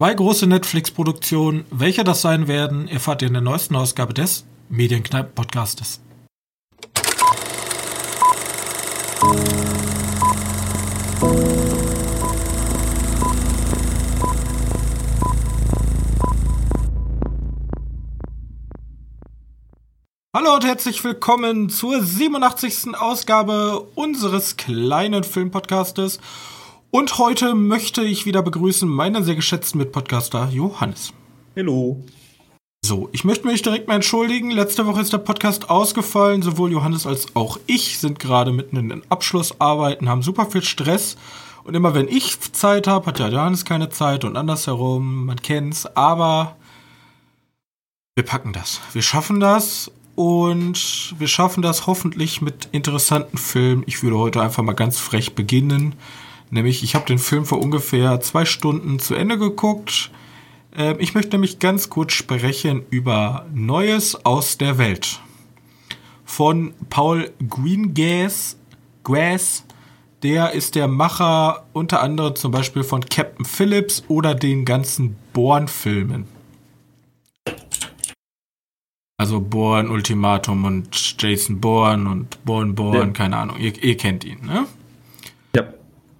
Zwei große Netflix-Produktionen, welche das sein werden, erfahrt ihr in der neuesten Ausgabe des Medienkneipen-Podcastes. Hallo und herzlich willkommen zur 87. Ausgabe unseres kleinen Filmpodcastes. Und heute möchte ich wieder begrüßen meinen sehr geschätzten Mitpodcaster Johannes. Hallo. So, ich möchte mich direkt mal entschuldigen. Letzte Woche ist der Podcast ausgefallen. Sowohl Johannes als auch ich sind gerade mitten in den Abschlussarbeiten, haben super viel Stress. Und immer wenn ich Zeit habe, hat ja Johannes keine Zeit und andersherum. Man kennt's. Aber wir packen das. Wir schaffen das. Und wir schaffen das hoffentlich mit interessanten Filmen. Ich würde heute einfach mal ganz frech beginnen. Nämlich, ich habe den Film vor ungefähr zwei Stunden zu Ende geguckt. Ähm, ich möchte nämlich ganz kurz sprechen über Neues aus der Welt. Von Paul Greengrass. Grass, der ist der Macher unter anderem zum Beispiel von Captain Phillips oder den ganzen Bourne-Filmen. Also Bourne Ultimatum und Jason Bourne und Bourne Bourne, ja. keine Ahnung, ihr, ihr kennt ihn, ne?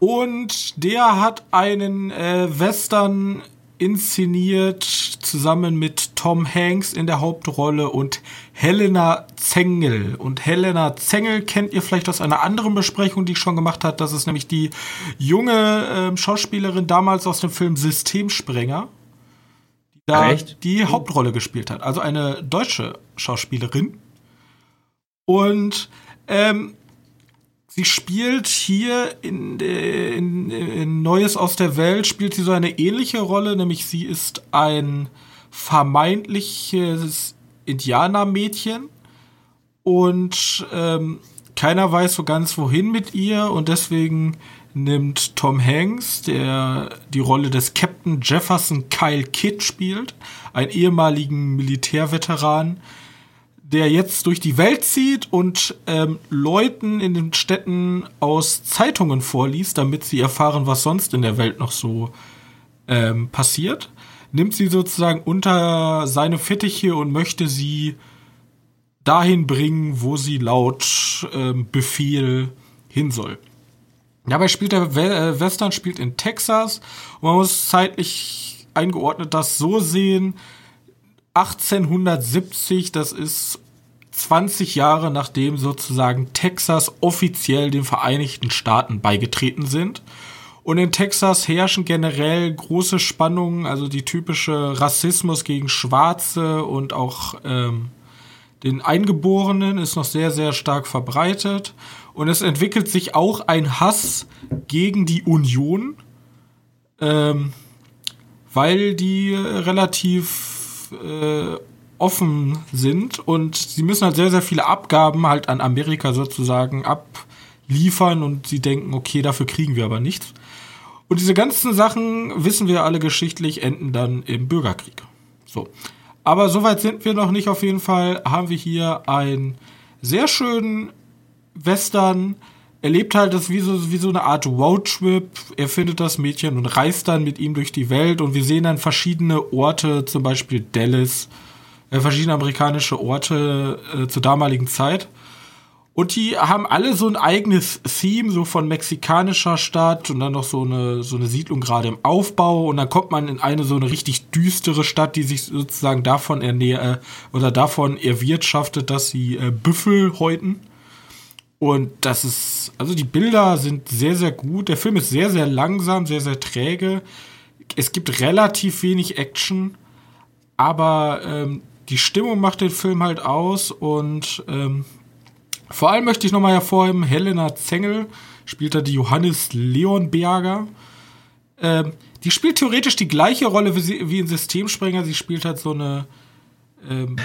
Und der hat einen äh, Western inszeniert, zusammen mit Tom Hanks in der Hauptrolle und Helena Zengel. Und Helena Zengel kennt ihr vielleicht aus einer anderen Besprechung, die ich schon gemacht habe. Das ist nämlich die junge äh, Schauspielerin damals aus dem Film Systemsprenger, die da Echt? die Hauptrolle gespielt hat. Also eine deutsche Schauspielerin. Und ähm, Sie spielt hier in, in, in, Neues aus der Welt, spielt sie so eine ähnliche Rolle, nämlich sie ist ein vermeintliches Indianermädchen und ähm, keiner weiß so ganz wohin mit ihr und deswegen nimmt Tom Hanks, der die Rolle des Captain Jefferson Kyle Kidd spielt, einen ehemaligen Militärveteran, der jetzt durch die Welt zieht und ähm, Leuten in den Städten aus Zeitungen vorliest, damit sie erfahren, was sonst in der Welt noch so ähm, passiert, nimmt sie sozusagen unter seine Fittiche und möchte sie dahin bringen, wo sie laut ähm, Befehl hin soll. Dabei spielt der äh, Western spielt in Texas und man muss zeitlich eingeordnet das so sehen, 1870, das ist 20 Jahre nachdem sozusagen Texas offiziell den Vereinigten Staaten beigetreten sind. Und in Texas herrschen generell große Spannungen, also die typische Rassismus gegen Schwarze und auch ähm, den Eingeborenen ist noch sehr, sehr stark verbreitet. Und es entwickelt sich auch ein Hass gegen die Union, ähm, weil die relativ äh, offen sind und sie müssen halt sehr, sehr viele Abgaben halt an Amerika sozusagen abliefern und sie denken, okay, dafür kriegen wir aber nichts. Und diese ganzen Sachen, wissen wir alle geschichtlich, enden dann im Bürgerkrieg. So. Aber soweit sind wir noch nicht. Auf jeden Fall haben wir hier einen sehr schönen Western. Er lebt halt das wie so, wie so eine Art Roadtrip. Er findet das Mädchen und reist dann mit ihm durch die Welt und wir sehen dann verschiedene Orte, zum Beispiel Dallas, äh, verschiedene amerikanische Orte äh, zur damaligen Zeit. Und die haben alle so ein eigenes Theme, so von mexikanischer Stadt und dann noch so eine, so eine Siedlung gerade im Aufbau. Und dann kommt man in eine so eine richtig düstere Stadt, die sich sozusagen davon ernährt äh, oder davon erwirtschaftet, dass sie äh, Büffel häuten. Und das ist, also die Bilder sind sehr, sehr gut. Der Film ist sehr, sehr langsam, sehr, sehr träge. Es gibt relativ wenig Action, aber ähm, die Stimmung macht den Film halt aus und ähm, vor allem möchte ich nochmal hervorheben, Helena Zengel spielt da die Johannes Leonberger. Ähm, die spielt theoretisch die gleiche Rolle wie, sie, wie in Systemsprenger. Sie spielt halt so eine ähm,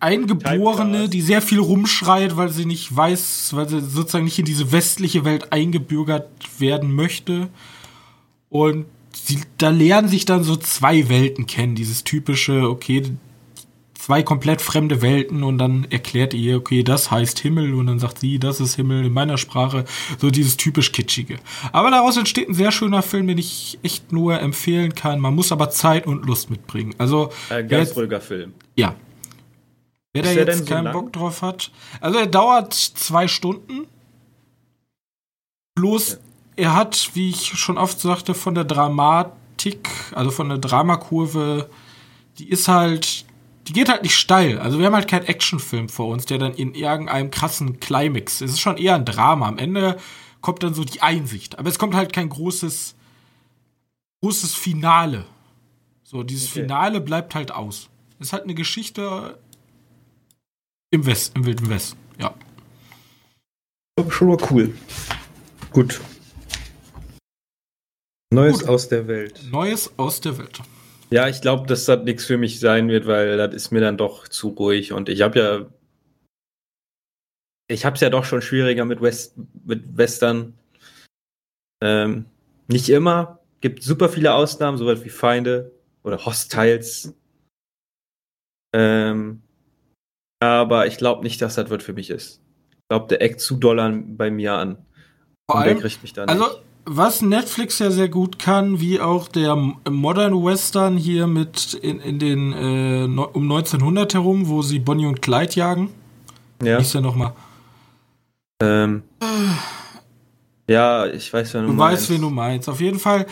Eingeborene, die sehr viel rumschreit, weil sie nicht weiß, weil sie sozusagen nicht in diese westliche Welt eingebürgert werden möchte. Und sie, da lernen sich dann so zwei Welten kennen. Dieses typische, okay, zwei komplett fremde Welten und dann erklärt ihr, okay, das heißt Himmel und dann sagt sie, das ist Himmel in meiner Sprache, so dieses typisch kitschige. Aber daraus entsteht ein sehr schöner Film, den ich echt nur empfehlen kann. Man muss aber Zeit und Lust mitbringen. Also ein ganz ruhiger Film. Ja. Wer da jetzt keinen so Bock drauf hat, also er dauert zwei Stunden. Bloß ja. er hat, wie ich schon oft sagte, von der Dramatik, also von der Dramakurve, die ist halt die geht halt nicht steil. Also wir haben halt keinen Actionfilm vor uns, der dann in irgendeinem krassen Climax. Es ist schon eher ein Drama. Am Ende kommt dann so die Einsicht. Aber es kommt halt kein großes, großes Finale. So, dieses okay. Finale bleibt halt aus. Es ist halt eine Geschichte im West, im Wilden Westen, ja. Schon mal cool. Gut. Neues Gut. aus der Welt. Neues aus der Welt. Ja, ich glaube, dass das nichts für mich sein wird, weil das ist mir dann doch zu ruhig und ich habe ja ich habe es ja doch schon schwieriger mit, West, mit Western. Ähm, nicht immer. Gibt super viele Ausnahmen, sowas wie Feinde oder Hostiles. Ähm, aber ich glaube nicht, dass das was für mich ist. Ich glaube, der eckt zu doll an, bei mir an. Vor und allem, der kriegt mich dann. Also, nicht was Netflix ja sehr gut kann, wie auch der Modern Western hier mit in, in den äh, um 1900 herum, wo sie Bonnie und Clyde jagen. Ja. Wie ist der nochmal? Ähm. Ja, ich weiß, wen du, du meinst. weißt, wen du meinst. Auf jeden Fall,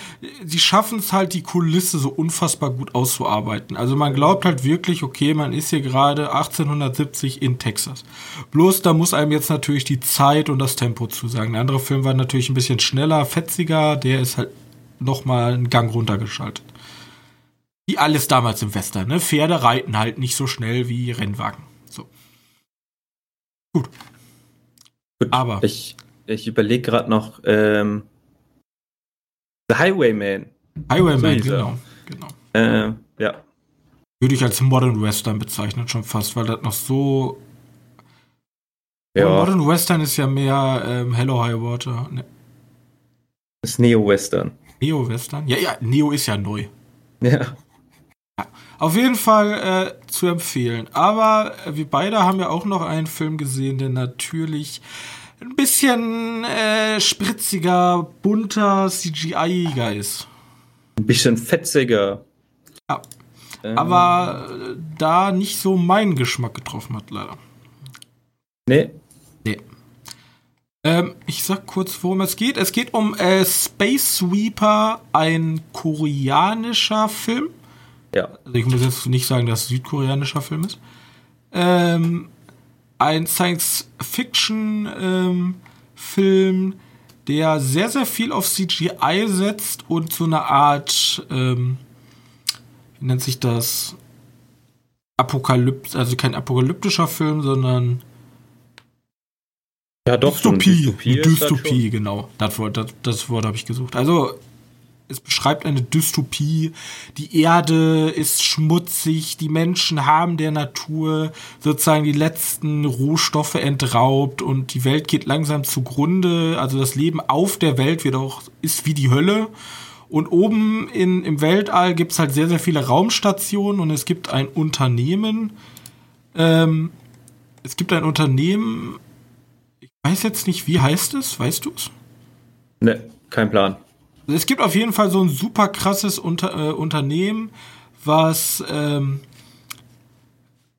sie schaffen es halt, die Kulisse so unfassbar gut auszuarbeiten. Also man glaubt halt wirklich, okay, man ist hier gerade 1870 in Texas. Bloß da muss einem jetzt natürlich die Zeit und das Tempo zusagen. Der andere Film war natürlich ein bisschen schneller, fetziger, der ist halt nochmal einen Gang runtergeschaltet. Wie alles damals im Western, ne? Pferde reiten halt nicht so schnell wie Rennwagen. So. Gut. Gut Aber. Ich ich überlege gerade noch, ähm, The Highwayman. Highwayman, so genau. genau. Äh, ja. Würde ich als Modern Western bezeichnen, schon fast, weil das noch so. Ja. Modern Western ist ja mehr ähm, Hello High Water. Ne. Das ist Neo-Western. Neo-Western? Ja, ja, Neo ist ja neu. Ja. ja. Auf jeden Fall äh, zu empfehlen. Aber äh, wir beide haben ja auch noch einen Film gesehen, der natürlich ein bisschen äh, spritziger, bunter, CGI-iger ist. Ein bisschen fetziger. Ja. Ähm. Aber äh, da nicht so meinen Geschmack getroffen hat, leider. Nee. Nee. Ähm, ich sag kurz, worum es geht. Es geht um äh, Space Sweeper, ein koreanischer Film. Ja. Also ich muss jetzt nicht sagen, dass es südkoreanischer Film ist. Ähm, ein Science-Fiction-Film, ähm, der sehr, sehr viel auf CGI setzt und so eine Art, ähm, wie nennt sich das? Apokalypse, also kein apokalyptischer Film, sondern ja, doch, Dystopie. Dystopie, Dystopie genau. Das Wort, das, das Wort habe ich gesucht. Also es beschreibt eine Dystopie. Die Erde ist schmutzig, die Menschen haben der Natur sozusagen die letzten Rohstoffe entraubt und die Welt geht langsam zugrunde. Also das Leben auf der Welt wird auch, ist wie die Hölle. Und oben in, im Weltall gibt es halt sehr, sehr viele Raumstationen und es gibt ein Unternehmen. Ähm, es gibt ein Unternehmen, ich weiß jetzt nicht, wie heißt es? Weißt du es? Ne, kein Plan. Es gibt auf jeden Fall so ein super krasses Unter äh, Unternehmen, was ähm,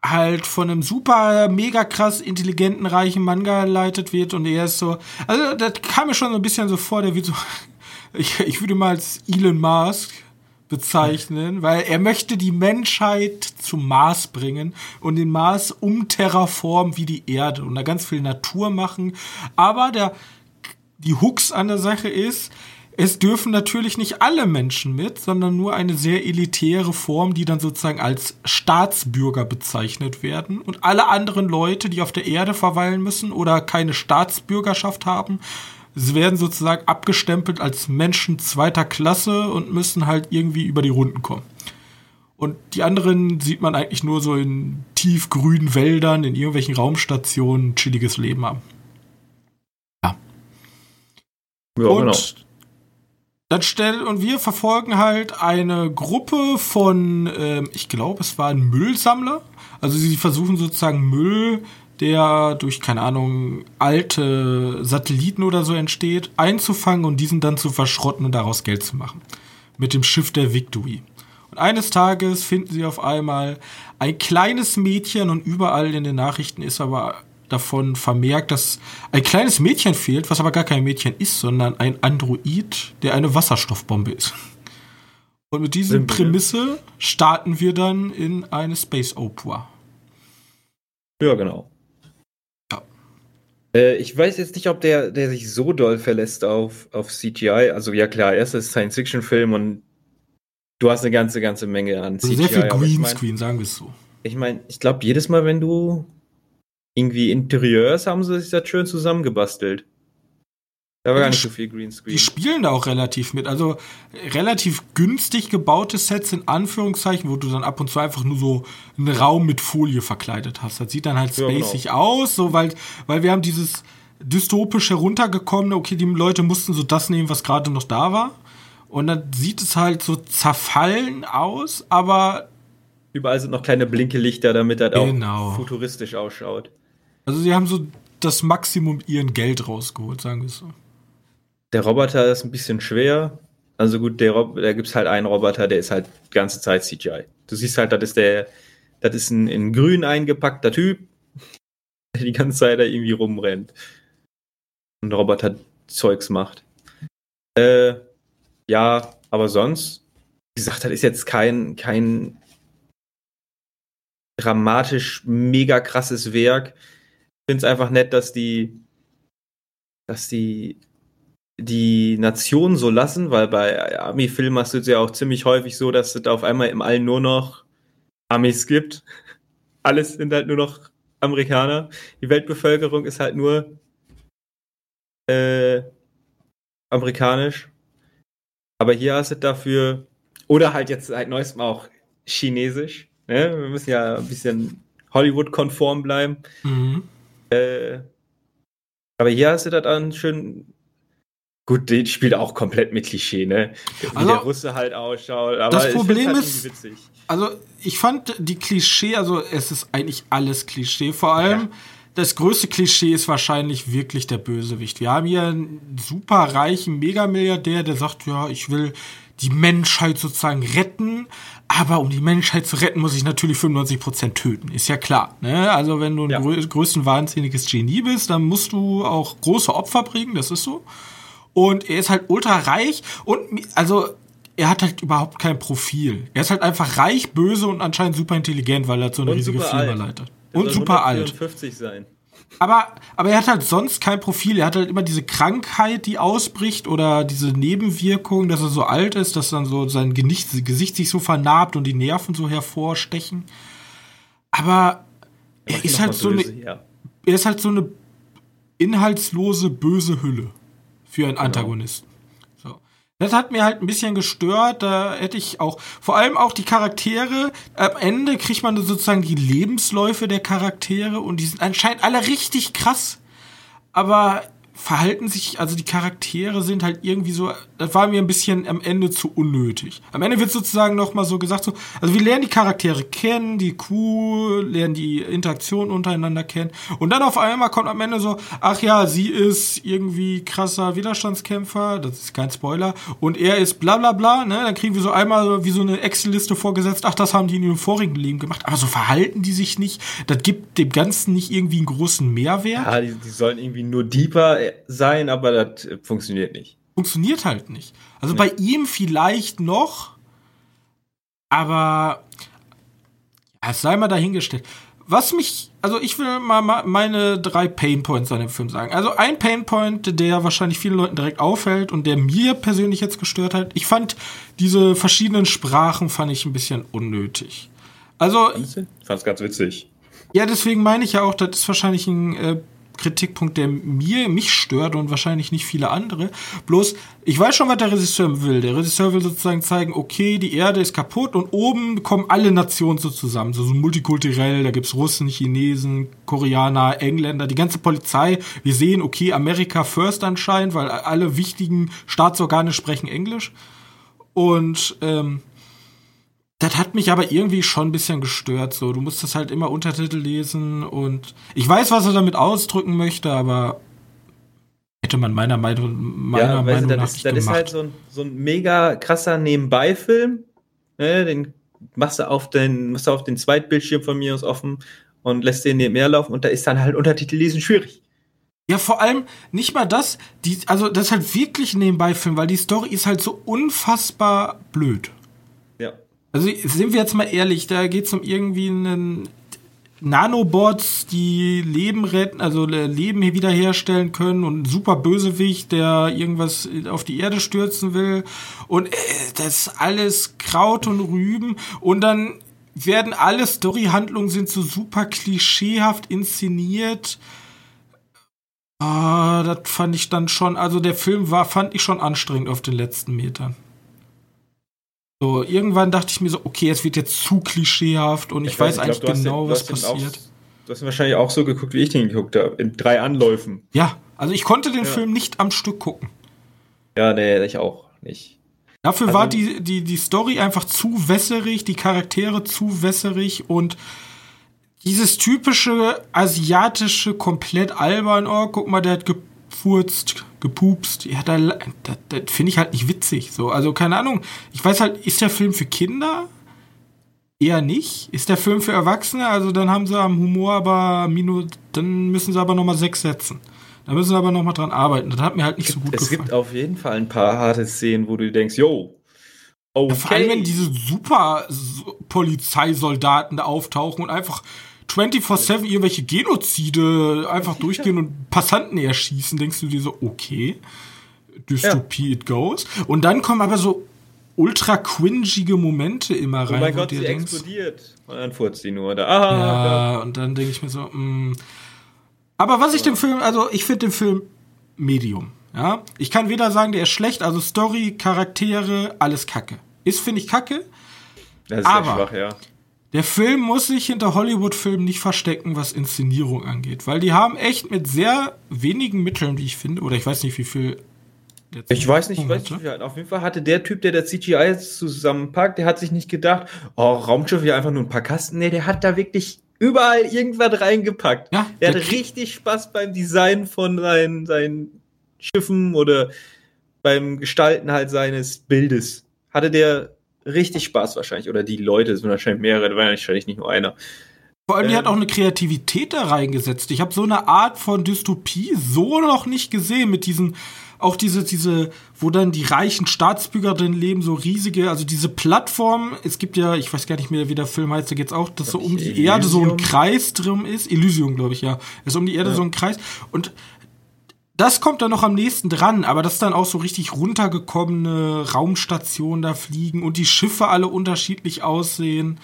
halt von einem super, mega krass intelligenten, reichen Mann geleitet wird und er ist so, also das kam mir schon so ein bisschen so vor, der wird so, ich, ich würde mal als Elon Musk bezeichnen, weil er möchte die Menschheit zum Mars bringen und den Mars umterraformen wie die Erde und da ganz viel Natur machen, aber der, die Hooks an der Sache ist, es dürfen natürlich nicht alle Menschen mit, sondern nur eine sehr elitäre Form, die dann sozusagen als Staatsbürger bezeichnet werden. Und alle anderen Leute, die auf der Erde verweilen müssen oder keine Staatsbürgerschaft haben, werden sozusagen abgestempelt als Menschen zweiter Klasse und müssen halt irgendwie über die Runden kommen. Und die anderen sieht man eigentlich nur so in tiefgrünen Wäldern, in irgendwelchen Raumstationen, chilliges Leben haben. Ja. ja und genau dann stell, und wir verfolgen halt eine Gruppe von, ähm, ich glaube, es waren Müllsammler. Also sie versuchen sozusagen Müll, der durch, keine Ahnung, alte Satelliten oder so entsteht, einzufangen und diesen dann zu verschrotten und daraus Geld zu machen. Mit dem Schiff der Victory. Und eines Tages finden sie auf einmal ein kleines Mädchen und überall in den Nachrichten ist aber davon vermerkt, dass ein kleines Mädchen fehlt, was aber gar kein Mädchen ist, sondern ein Android, der eine Wasserstoffbombe ist. Und mit dieser Prämisse starten wir dann in eine Space Opera. Ja, genau. Ja. Äh, ich weiß jetzt nicht, ob der, der sich so doll verlässt auf, auf CGI. Also ja klar, erstes Science-Fiction-Film und du hast eine ganze, ganze Menge an CGI. Also sehr viel Greenscreen, ich mein, sagen wir es so. Ich meine, ich glaube, jedes Mal, wenn du irgendwie Interieurs haben sie sich das schön zusammengebastelt. Da war gar nicht so viel Greenscreen. Die spielen da auch relativ mit. Also relativ günstig gebaute Sets in Anführungszeichen, wo du dann ab und zu einfach nur so einen Raum mit Folie verkleidet hast. Das sieht dann halt spacig ja, genau. aus, so weil, weil wir haben dieses dystopisch heruntergekommene, okay, die Leute mussten so das nehmen, was gerade noch da war. Und dann sieht es halt so zerfallen aus, aber. Überall sind noch kleine Blinkelichter, damit das genau. auch futuristisch ausschaut. Also sie haben so das Maximum ihren Geld rausgeholt, sagen wir so. Der Roboter ist ein bisschen schwer. Also gut, der Rob da gibt es halt einen Roboter, der ist halt die ganze Zeit CGI. Du siehst halt, das ist der, das ist ein in grün eingepackter Typ, der die ganze Zeit da irgendwie rumrennt. Und Roboter-Zeugs macht. Äh, ja, aber sonst, wie gesagt, das ist jetzt kein, kein dramatisch mega krasses Werk finde es einfach nett, dass die, dass die die Nation so lassen, weil bei Army-Filmen hast du es ja auch ziemlich häufig so, dass es auf einmal im All nur noch Amis gibt. Alles sind halt nur noch Amerikaner. Die Weltbevölkerung ist halt nur äh, amerikanisch. Aber hier hast du dafür, oder halt jetzt seit neuestem auch chinesisch. Ne? Wir müssen ja ein bisschen Hollywood-konform bleiben. Mhm. Äh, aber hier hast du das dann schön. Gut, den spielt auch komplett mit Klischee, ne? Wie also, der Russe halt ausschaut. Aber das Problem halt ist, also ich fand die Klischee, also es ist eigentlich alles Klischee. Vor allem ja. das größte Klischee ist wahrscheinlich wirklich der Bösewicht. Wir haben hier einen super reichen Megamilliardär, der sagt, ja, ich will die Menschheit sozusagen retten, aber um die Menschheit zu retten, muss ich natürlich 95% töten. Ist ja klar. Ne? Also wenn du ein ja. größten wahnsinniges Genie bist, dann musst du auch große Opfer bringen, das ist so. Und er ist halt ultra reich und also er hat halt überhaupt kein Profil. Er ist halt einfach reich, böse und anscheinend super intelligent, weil er so eine und riesige Firma leitet. Und super alt. sein. Aber, aber er hat halt sonst kein Profil. Er hat halt immer diese Krankheit, die ausbricht oder diese Nebenwirkung, dass er so alt ist, dass dann so sein Gesicht, Gesicht sich so vernarbt und die Nerven so hervorstechen. Aber er ist halt so böse, eine, ja. er ist halt so eine inhaltslose, böse Hülle für einen genau. Antagonisten. Das hat mir halt ein bisschen gestört. Da hätte ich auch, vor allem auch die Charaktere. Am Ende kriegt man sozusagen die Lebensläufe der Charaktere und die sind anscheinend alle richtig krass. Aber verhalten sich, also die Charaktere sind halt irgendwie so, das war mir ein bisschen am Ende zu unnötig. Am Ende wird sozusagen nochmal so gesagt, so, also wir lernen die Charaktere kennen, die Crew, lernen die Interaktion untereinander kennen und dann auf einmal kommt am Ende so, ach ja, sie ist irgendwie krasser Widerstandskämpfer, das ist kein Spoiler, und er ist bla bla bla, ne, dann kriegen wir so einmal wie so eine Excel-Liste vorgesetzt, ach, das haben die in ihrem vorigen Leben gemacht, aber so verhalten die sich nicht, das gibt dem Ganzen nicht irgendwie einen großen Mehrwert. Ja, die, die sollen irgendwie nur deeper sein, aber das funktioniert nicht. Funktioniert halt nicht. Also nee. bei ihm vielleicht noch, aber es sei mal dahingestellt. Was mich, also ich will mal meine drei Painpoints an dem Film sagen. Also ein Painpoint, der wahrscheinlich vielen Leuten direkt auffällt und der mir persönlich jetzt gestört hat. Ich fand diese verschiedenen Sprachen fand ich ein bisschen unnötig. Also ich fand's ganz witzig. Ja, deswegen meine ich ja auch, das ist wahrscheinlich ein äh, Kritikpunkt, der mir mich stört und wahrscheinlich nicht viele andere. Bloß, ich weiß schon, was der Regisseur will. Der Regisseur will sozusagen zeigen, okay, die Erde ist kaputt und oben kommen alle Nationen so zusammen. So, so multikulturell, da gibt's Russen, Chinesen, Koreaner, Engländer, die ganze Polizei. Wir sehen, okay, Amerika first anscheinend, weil alle wichtigen Staatsorgane sprechen Englisch. Und ähm, das hat mich aber irgendwie schon ein bisschen gestört. So, du musst das halt immer Untertitel lesen und ich weiß, was er damit ausdrücken möchte, aber hätte man meiner Meinung, meiner ja, Meinung du, nach das, nicht das gemacht. ist halt so ein, so ein mega krasser Nebenbei-Film. Ne, den machst du auf den, machst du auf den Zweitbildschirm von mir aus offen und lässt den nebenher laufen und da ist dann halt Untertitel lesen schwierig. Ja, vor allem nicht mal das, die, also das ist halt wirklich ein Nebenbei-Film, weil die Story ist halt so unfassbar blöd. Also sind wir jetzt mal ehrlich, da geht es um irgendwie einen Nanobots, die Leben retten, also Leben wiederherstellen können und ein super Bösewicht, der irgendwas auf die Erde stürzen will. Und äh, das ist alles Kraut und Rüben. Und dann werden alle Story-Handlungen sind so super klischeehaft inszeniert. Ah, das fand ich dann schon, also der Film war, fand ich schon anstrengend auf den letzten Metern. So, irgendwann dachte ich mir so, okay, es wird jetzt zu klischeehaft und ich, ich weiß, weiß eigentlich glaub, genau, den, was passiert. Auch, du hast ihn wahrscheinlich auch so geguckt, wie ich den geguckt habe, in drei Anläufen. Ja, also ich konnte den ja. Film nicht am Stück gucken. Ja, nee, ich auch nicht. Dafür also, war die, die, die Story einfach zu wässerig, die Charaktere zu wässerig und dieses typische asiatische, komplett albern, oh, guck mal, der hat gefurzt, gepupst. Ja, da, das, das finde ich halt nicht witzig. So, also keine Ahnung. Ich weiß halt, ist der Film für Kinder? Eher nicht. Ist der Film für Erwachsene? Also dann haben sie am Humor aber Minus, dann müssen sie aber nochmal sechs setzen. Da müssen sie aber nochmal dran arbeiten. Das hat mir halt nicht so gut es gefallen. Es gibt auf jeden Fall ein paar harte Szenen, wo du denkst, yo, okay. Ja, vor allem, wenn diese super Polizeisoldaten da auftauchen und einfach 24-7 irgendwelche Genozide einfach durchgehen und Passanten erschießen, denkst du dir so, okay, Dystopie ja. it goes. Und dann kommen aber so ultra cringige Momente immer rein. Oh mein Gott, sie denkst, explodiert. Und dann furzt sie nur. Da. Aha, ja, ja, und dann denke ich mir so, mh. Mm. Aber was ich dem Film, also ich finde den Film Medium. Ja, ich kann weder sagen, der ist schlecht, also Story, Charaktere, alles Kacke. Ist finde ich Kacke. Das ist aber schwach, ja. Der Film muss sich hinter Hollywood-Filmen nicht verstecken, was Inszenierung angeht, weil die haben echt mit sehr wenigen Mitteln, wie ich finde, oder ich weiß nicht, wie viel. Ich weiß nicht, ich weiß nicht, auf jeden Fall hatte der Typ, der der CGI zusammenpackt, der hat sich nicht gedacht, oh, Raumschiff ja einfach nur ein paar Kasten. Nee, der hat da wirklich überall irgendwas reingepackt. Ja, der, der hat richtig Spaß beim Design von seinen, seinen Schiffen oder beim Gestalten halt seines Bildes. Hatte der richtig Spaß wahrscheinlich. Oder die Leute, es sind wahrscheinlich mehrere, da war wahrscheinlich nicht nur einer. Vor allem, ähm, die hat auch eine Kreativität da reingesetzt. Ich habe so eine Art von Dystopie so noch nicht gesehen mit diesen, auch diese, diese, wo dann die reichen Staatsbürger drin leben, so riesige, also diese Plattform, es gibt ja, ich weiß gar nicht mehr, wie der Film heißt, da geht's auch, dass so um die Elysium? Erde so ein Kreis drin ist. Elysium, glaube ich, ja. Ist um die Erde ja. so ein Kreis. Und das kommt dann noch am nächsten dran, aber das dann auch so richtig runtergekommene Raumstationen da fliegen und die Schiffe alle unterschiedlich aussehen.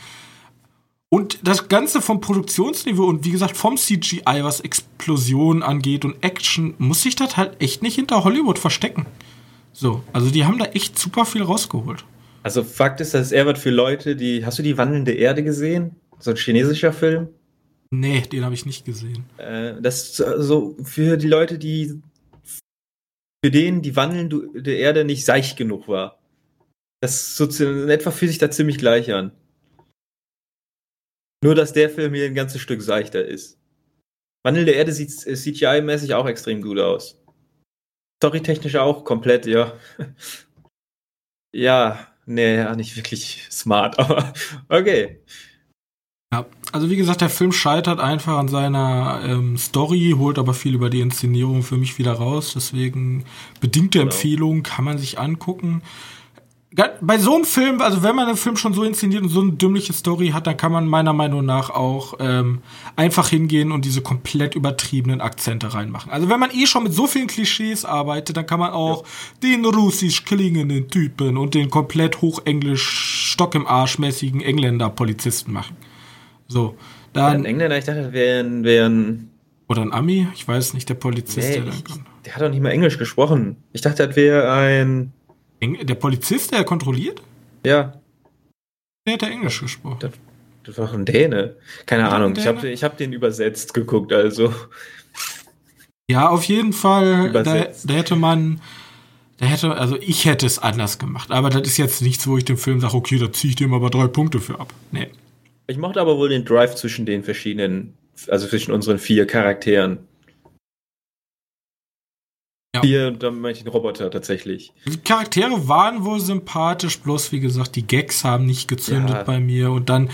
Und das Ganze vom Produktionsniveau und wie gesagt vom CGI, was Explosionen angeht und Action, muss sich das halt echt nicht hinter Hollywood verstecken. So, also die haben da echt super viel rausgeholt. Also Fakt ist, das ist eher was für Leute, die. Hast du die wandelnde Erde gesehen? So ein chinesischer Film? Nee, den habe ich nicht gesehen. Äh, das ist so für die Leute, die für den die wandelnde Erde nicht seicht genug war. Das so in etwa fühlt sich da ziemlich gleich an. Nur, dass der Film hier ein ganzes Stück seichter ist. Wandelnde Erde sieht CGI-mäßig auch extrem gut aus. Storytechnisch auch komplett, ja. ja, nee, ja, nicht wirklich smart, aber okay. Ja, also wie gesagt, der Film scheitert einfach an seiner ähm, Story, holt aber viel über die Inszenierung für mich wieder raus. Deswegen bedingte genau. Empfehlung kann man sich angucken. Bei so einem Film, also wenn man einen Film schon so inszeniert und so eine dümmliche Story hat, dann kann man meiner Meinung nach auch ähm, einfach hingehen und diese komplett übertriebenen Akzente reinmachen. Also wenn man eh schon mit so vielen Klischees arbeitet, dann kann man auch ja. den russisch klingenden Typen und den komplett hochenglisch Stock im Arsch mäßigen Engländer Polizisten machen. So. Dann, ja, Engländer, ich dachte, wären, wären Oder ein Ami? Ich weiß nicht, der Polizist, Nee, der ich, da der hat doch nicht mal Englisch gesprochen. Ich dachte, das wäre ein. Eng- Der Polizist, der kontrolliert? Ja, Der hat ja Englisch gesprochen. Das- das war ein Däne. Keine Ja, Ahnung. ein Ich habe Däne. ich hab den übersetzt geguckt, also. Ja, auf jeden Fall, da, da hätte man, da hätte, also ich hätte es anders gemacht. Aber das ist jetzt nichts, wo ich dem Film sage, okay, da ziehe ich dem aber drei Punkte für ab. Nee. Ich mochte aber wohl den Drive zwischen den verschiedenen, also zwischen unseren vier Charakteren. Ja. Vier, da meine ich den Roboter tatsächlich. Die Charaktere waren wohl sympathisch, bloß wie gesagt, die Gags haben nicht gezündet Ja. bei mir. Und dann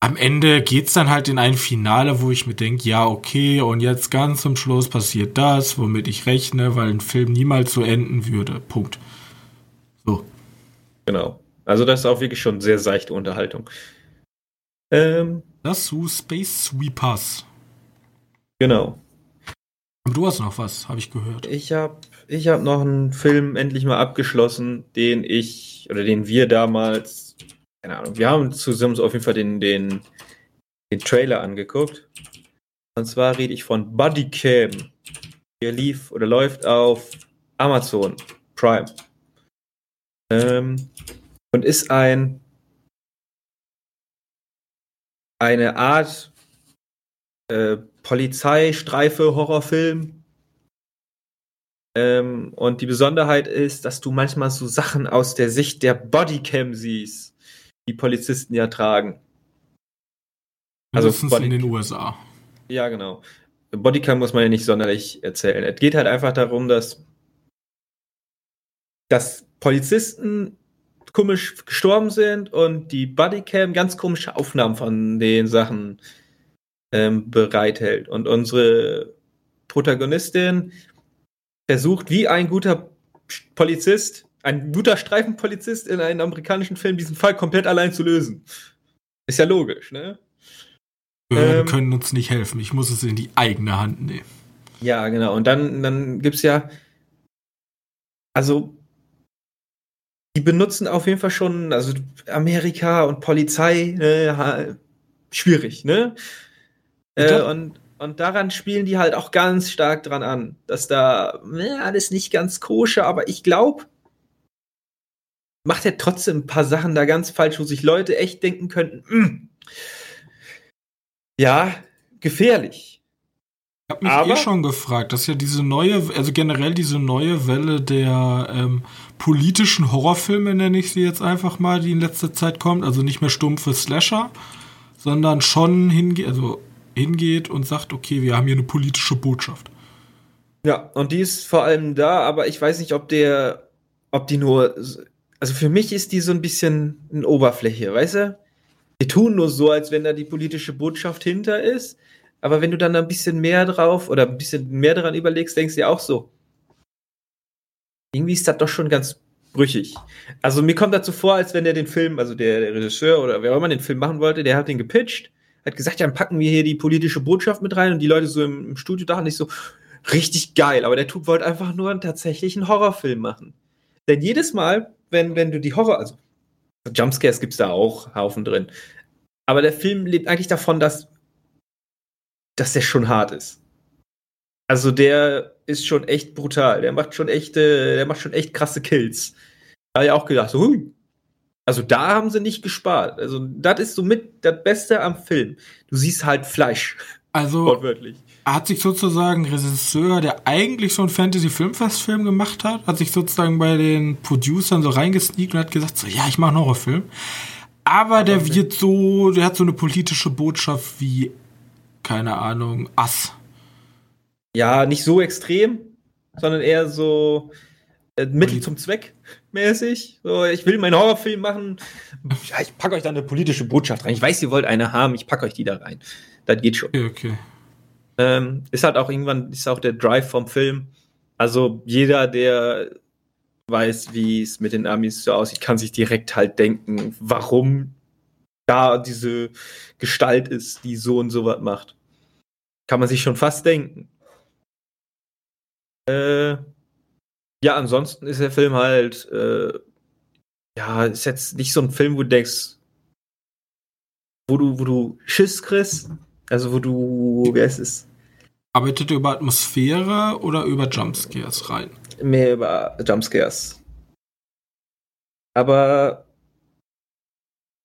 am Ende geht's dann halt in ein Finale, wo ich mir denke, ja, okay, und jetzt ganz zum Schluss passiert das, womit ich rechne, weil ein Film niemals so enden würde. Punkt. So. Genau. Also das ist auch wirklich schon sehr seichte Unterhaltung. Ähm, Das zu Space Sweepers. genau. Aber du hast noch was, habe ich gehört. Ich habe ich hab noch einen Film endlich mal abgeschlossen, den ich, oder den wir damals, keine Ahnung, wir haben zusammen auf jeden Fall den, den, den Trailer angeguckt. Und zwar rede ich von Bodycam. Der lief oder läuft auf Amazon Prime. Ähm, und ist ein eine Art äh, Polizeistreife Horrorfilm. Ähm, und die Besonderheit ist, dass du manchmal so Sachen aus der Sicht der Bodycam siehst, die Polizisten ja tragen. Also in den USA. Ja, genau. Bodycam muss man ja nicht sonderlich erzählen. Es geht halt einfach darum, dass, dass Polizisten komisch gestorben sind und die Bodycam ganz komische Aufnahmen von den Sachen ähm, bereithält. Und unsere Protagonistin versucht, wie ein guter Polizist, ein guter Streifenpolizist in einem amerikanischen Film, diesen Fall komplett allein zu lösen. Ist ja logisch, ne? Behörden Ähm, können uns nicht helfen. Ich muss es in die eigene Hand nehmen. Ja, genau. Und dann, dann gibt es ja, also, die benutzen auf jeden Fall schon, also Amerika und Polizei, ha- schwierig, ne? Äh, und, und daran spielen die halt auch ganz stark dran an, dass da ne, alles nicht ganz koscher, aber ich glaube, macht er trotzdem ein paar Sachen da ganz falsch, wo sich Leute echt denken könnten, "Mm, ja, gefährlich. Ich habe mich Aber- eh schon gefragt, dass ja diese neue, also generell diese neue Welle der ähm, politischen Horrorfilme, nenne ich sie jetzt einfach mal, die in letzter Zeit kommt, also nicht mehr stumpfe Slasher, sondern schon hinge also hingeht und sagt, okay, wir haben hier eine politische Botschaft. Ja, und die ist vor allem da, aber ich weiß nicht, ob der, ob die nur, also für mich ist die so ein bisschen eine Oberfläche, weißt du? Die tun nur so, als wenn da die politische Botschaft hinter ist, aber wenn du dann ein bisschen mehr drauf oder ein bisschen mehr daran überlegst, denkst du ja auch so, irgendwie ist das doch schon ganz brüchig. Also mir kommt dazu vor, als wenn der den Film, also der, der Regisseur oder wer auch immer den Film machen wollte, der hat den gepitcht, hat gesagt, ja, dann packen wir hier die politische Botschaft mit rein und die Leute so im, im Studio dachten nicht so, richtig geil, aber der Typ wollte einfach nur einen tatsächlichen Horrorfilm machen. Denn jedes Mal, wenn, wenn du die Horror, also Jumpscares gibt's da auch Haufen drin, aber der Film lebt eigentlich davon, dass, dass der schon hart ist. Also der ist schon echt brutal, der macht schon echte, der macht schon echt krasse Kills. Da hab ich auch gedacht, so, hui. Also da haben sie nicht gespart. Also das ist so mit das Beste am Film. Du siehst halt Fleisch, Also wortwörtlich. hat sich sozusagen ein Regisseur, der eigentlich so einen Fantasy-Filmfestfilm gemacht hat, hat sich sozusagen bei den Producern so reingesneakt und hat gesagt, so, ja, ich mache einen Horrorfilm. Aber der wird so, der hat so eine politische Botschaft wie, keine Ahnung, Ass. Ja, nicht so extrem, sondern eher so äh, Mittel zum Zweck mäßig. So, ich will meinen Horrorfilm machen. Ja, ich packe euch da eine politische Botschaft rein. Ich weiß, ihr wollt eine haben, ich packe euch die da rein. Das geht schon. Okay, okay. Ähm, ist halt auch irgendwann, ist auch der Drive vom Film. Also jeder, der weiß, wie es mit den Amis so aussieht, kann sich direkt halt denken, warum da diese Gestalt ist, die so und so was macht. Kann man sich schon fast denken. Äh, ja, ansonsten ist der Film halt, äh, ja, ist jetzt nicht so ein Film, wo du denkst, wo du, wo du Schiss kriegst, also wo du, wie heißt es, Arbeitet ihr über Atmosphäre oder über Jumpscares rein? Mehr über Jumpscares. Aber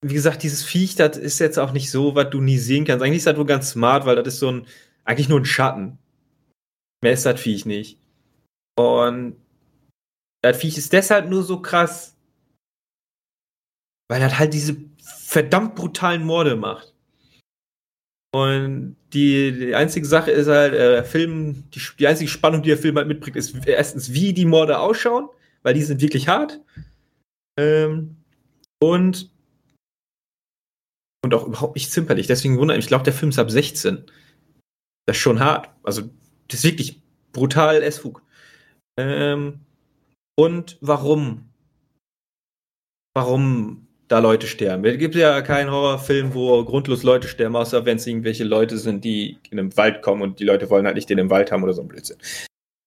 wie gesagt, dieses Viech, das ist jetzt auch nicht so, was du nie sehen kannst. Eigentlich ist das nur ganz smart, weil das ist so ein, eigentlich nur ein Schatten. Mehr ist das Viech nicht. Und das Viech ist deshalb nur so krass, weil das halt diese verdammt brutalen Morde macht. Und die, die einzige Sache ist halt, äh, der Film, die, die einzige Spannung, die der Film halt mitbringt, ist erstens, wie die Morde ausschauen, weil die sind wirklich hart. Ähm, und und auch überhaupt nicht zimperlich. Deswegen wundert mich, ich glaube, der Film ist ab 16. Das ist schon hart. Also, das ist wirklich brutal S-Fug. Ähm, und warum? Warum da Leute sterben? Es gibt ja keinen Horrorfilm, wo grundlos Leute sterben, außer wenn es irgendwelche Leute sind, die in den Wald kommen und die Leute wollen halt nicht den im Wald haben oder so ein Blödsinn.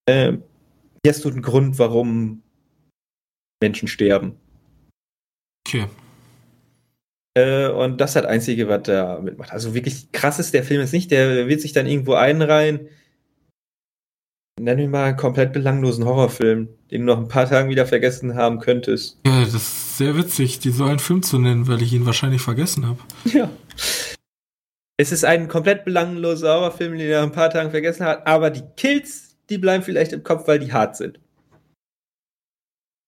Ähm, hast du einen Grund, warum Menschen sterben. Okay. Äh, und das ist das Einzige, was da mitmacht. Also wirklich krass ist der Film jetzt nicht. Der wird sich dann irgendwo einreihen. Nenn mir mal einen komplett belanglosen Horrorfilm, den du noch ein paar Tagen wieder vergessen haben könntest. Ja, das ist sehr witzig, die so einen Film zu nennen, weil ich ihn wahrscheinlich vergessen habe. Ja. Es ist ein komplett belangloser Horrorfilm, den er ein paar Tagen vergessen hat, aber die Kills, die bleiben vielleicht im Kopf, weil die hart sind.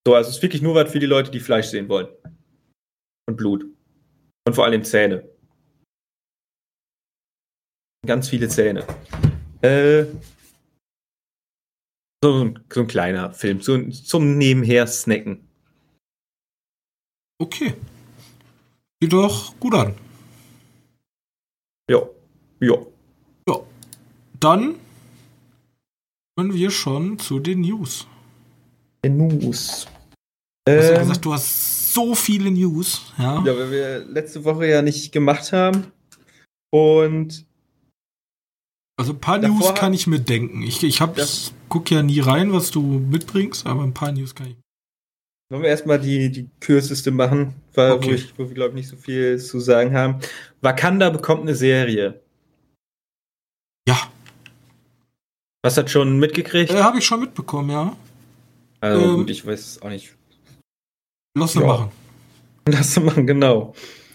So, also es ist wirklich nur was für die Leute, die Fleisch sehen wollen. Und Blut. Und vor allem Zähne. Ganz viele Zähne. Äh, so, ein, so ein kleiner Film, so, zum Nebenher snacken. Okay. Sieht doch gut an. Ja. Ja. Ja. Dann kommen wir schon zu den News. Den News. Du hast ja Ähm, gesagt, du hast so viele News. Ja. Ja, weil wir letzte Woche ja nicht gemacht haben. Und Also ein paar News kann ich mir denken. Ich, ich, hab, ich guck ja nie rein, was du mitbringst, aber ein paar News kann ich. wollen wir erstmal die, die kürzeste machen, weil Okay. wo, ich, wo wir, glaube ich, nicht so viel zu sagen haben. Wakanda bekommt eine Serie. Ja, Was hat schon mitgekriegt? äh, habe ich schon mitbekommen, ja. Also ähm, gut, ich weiß es auch nicht. Lass Ja. machen. Zu machen, genau.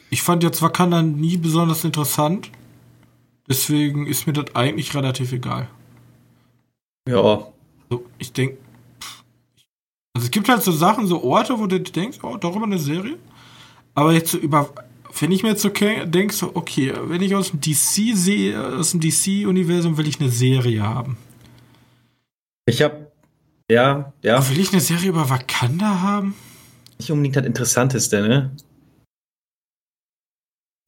Ich fand jetzt Wakanda nie besonders interessant. Deswegen ist mir das eigentlich relativ egal. Ja. So, ich denke. Also es gibt halt so Sachen, so Orte, wo du denkst, oh, darüber eine Serie. Aber jetzt so über. Wenn ich mir jetzt so ke- denk, so, okay, wenn ich aus dem DC sehe, aus dem DC-Universum will ich eine Serie haben. Ich habe, ja, ja, will ich eine Serie über Wakanda haben? Nicht unbedingt das Interessanteste, ne?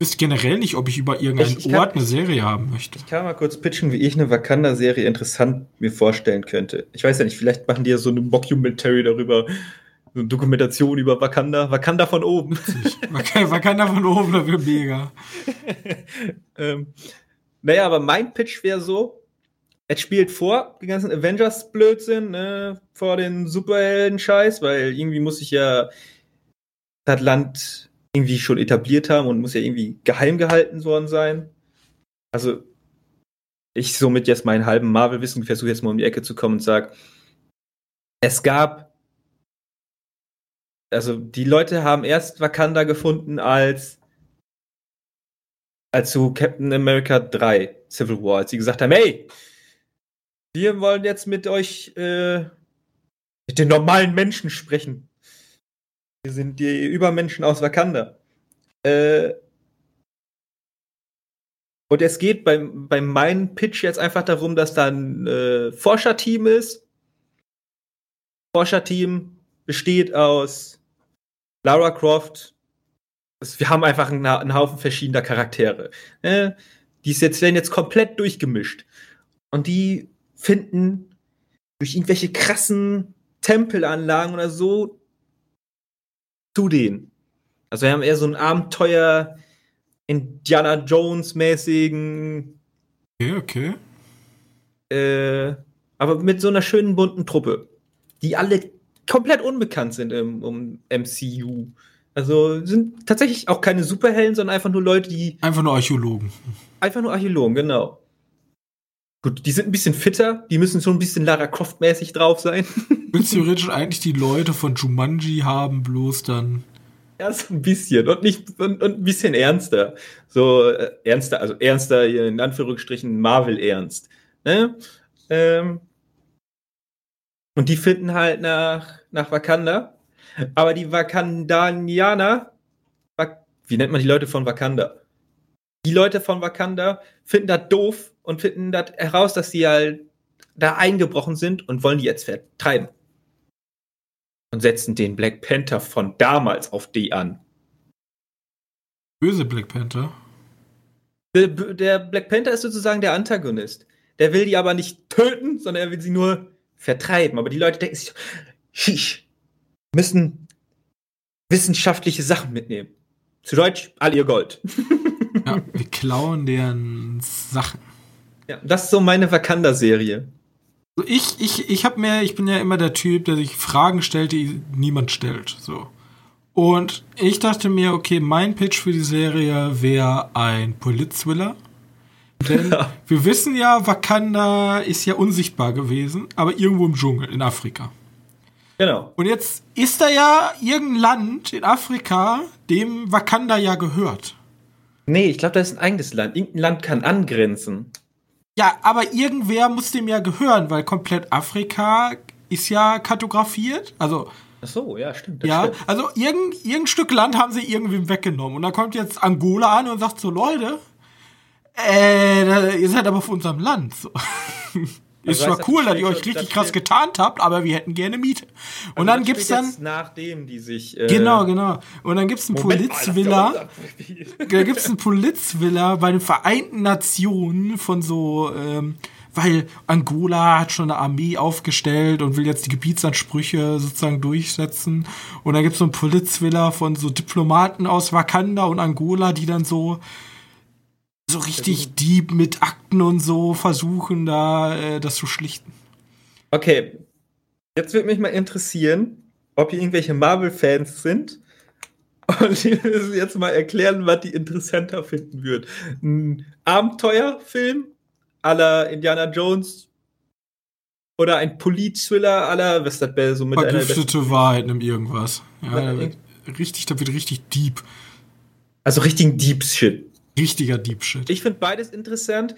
Ich wüsste generell nicht, ob ich über irgendeinen Ich- ich kann- Ort eine Serie haben möchte. Ich kann mal kurz pitchen, wie ich eine Wakanda-Serie interessant mir vorstellen könnte. Ich weiß ja nicht, vielleicht machen die ja so eine Mockumentary darüber, so eine Dokumentation über Wakanda, Wakanda von oben. Wak- Wakanda von oben, das wäre mega. ähm, naja, aber mein Pitch wäre so, es spielt vor den ganzen Avengers-Blödsinn, ne, vor den Superhelden-Scheiß, weil irgendwie muss ich ja das Land irgendwie schon etabliert haben und muss ja irgendwie geheim gehalten worden sein. Also, ich somit jetzt meinen halben Marvel-Wissen versuche jetzt mal um die Ecke zu kommen und sage, es gab, also die Leute haben erst Wakanda gefunden als als zu Captain America 3 Civil War, als sie gesagt haben, hey, wir wollen jetzt mit euch äh, mit den normalen Menschen sprechen. Wir sind die Übermenschen aus Wakanda. Äh, und es geht beim, bei meinem Pitch jetzt einfach darum, dass da ein äh, Forscherteam ist. Forscherteam besteht aus Lara Croft. Es- Wir haben einfach einen, einen Haufen verschiedener Charaktere. Äh, die ist jetzt, werden jetzt komplett durchgemischt. Und die finden durch irgendwelche krassen Tempelanlagen oder so zu denen. Also wir haben eher so ein Abenteuer Indiana Jones mäßigen, Okay, okay. äh, aber mit so einer schönen bunten Truppe, die alle komplett unbekannt sind im, im MCU. Also sind tatsächlich auch keine Superhelden, sondern einfach nur Leute, die Einfach nur Archäologen. einfach nur Archäologen, genau. Gut, die sind ein bisschen fitter, die müssen schon ein bisschen Lara Croft-mäßig drauf sein. Willst theoretisch eigentlich die Leute von Jumanji haben, bloß dann. Ja, so ein bisschen und nicht und, und ein bisschen ernster. So äh, ernster, also ernster in Anführungsstrichen Marvel-Ernst. Ne? Ähm, und die finden halt nach, nach Wakanda. Aber die Wakandanianer, wie nennt man die Leute von Wakanda? Die Leute von Wakanda finden das doof und finden das heraus, dass die halt da eingebrochen sind und wollen die jetzt vertreiben. Und setzen den Black Panther von damals auf die an. Böse Black Panther? Der, der Black Panther ist sozusagen der Antagonist. Der will die aber nicht töten, sondern er will sie nur vertreiben. Aber die Leute denken sich, shish, müssen wissenschaftliche Sachen mitnehmen. Zu Deutsch, all ihr Gold. ja, wir klauen deren Sachen. Ja, das ist so meine Wakanda-Serie. Ich, ich, ich habe mir, ich bin ja immer der Typ, der sich Fragen stellt, die niemand stellt. So. Und ich dachte mir, okay, mein Pitch für die Serie wäre ein Polizwiller. Denn ja. wir wissen ja, Wakanda ist ja unsichtbar gewesen, aber irgendwo im Dschungel in Afrika. Genau. Und jetzt ist da ja irgendein Land in Afrika, dem Wakanda ja gehört. Nee, ich glaube, das ist ein eigenes Land. Irgendein Land kann angrenzen. Ja, aber irgendwer muss dem ja gehören, weil komplett Afrika ist ja kartografiert. Also. Ach so, ja, stimmt. ja, stimmt. also irgendein, irgendein Stück Land haben sie irgendwem weggenommen. Und da kommt jetzt Angola an und sagt so, Leute, äh, ihr seid aber auf unserem Land. So. Ist also zwar cool, dass ihr euch richtig krass getarnt habt, aber wir hätten gerne Miete. Und also dann gibt's dann. Nachdem die sich. Äh genau, genau. Und dann gibt's einen Polizvilla. da gibt's einen Polizvilla bei den Vereinten Nationen von so, ähm, weil Angola hat schon eine Armee aufgestellt und will jetzt die Gebietsansprüche sozusagen durchsetzen. Und dann gibt's so einen Polizvilla von so Diplomaten aus Wakanda und Angola, die dann so so richtig deep mit Akten und so versuchen, da äh, das zu schlichten. Okay, jetzt würde mich mal interessieren, ob hier irgendwelche Marvel-Fans sind und die müssen jetzt mal erklären, was die interessanter finden würden. Ein Abenteuerfilm aller Indiana Jones oder ein Polit-Thriller aller, was das wäre so mit Vergiftete Wahrheit nimm irgendwas. Ja, da wird richtig, da wird richtig deep. Also richtigen Deep Shit. Richtiger Deep Shit. Ich finde beides interessant.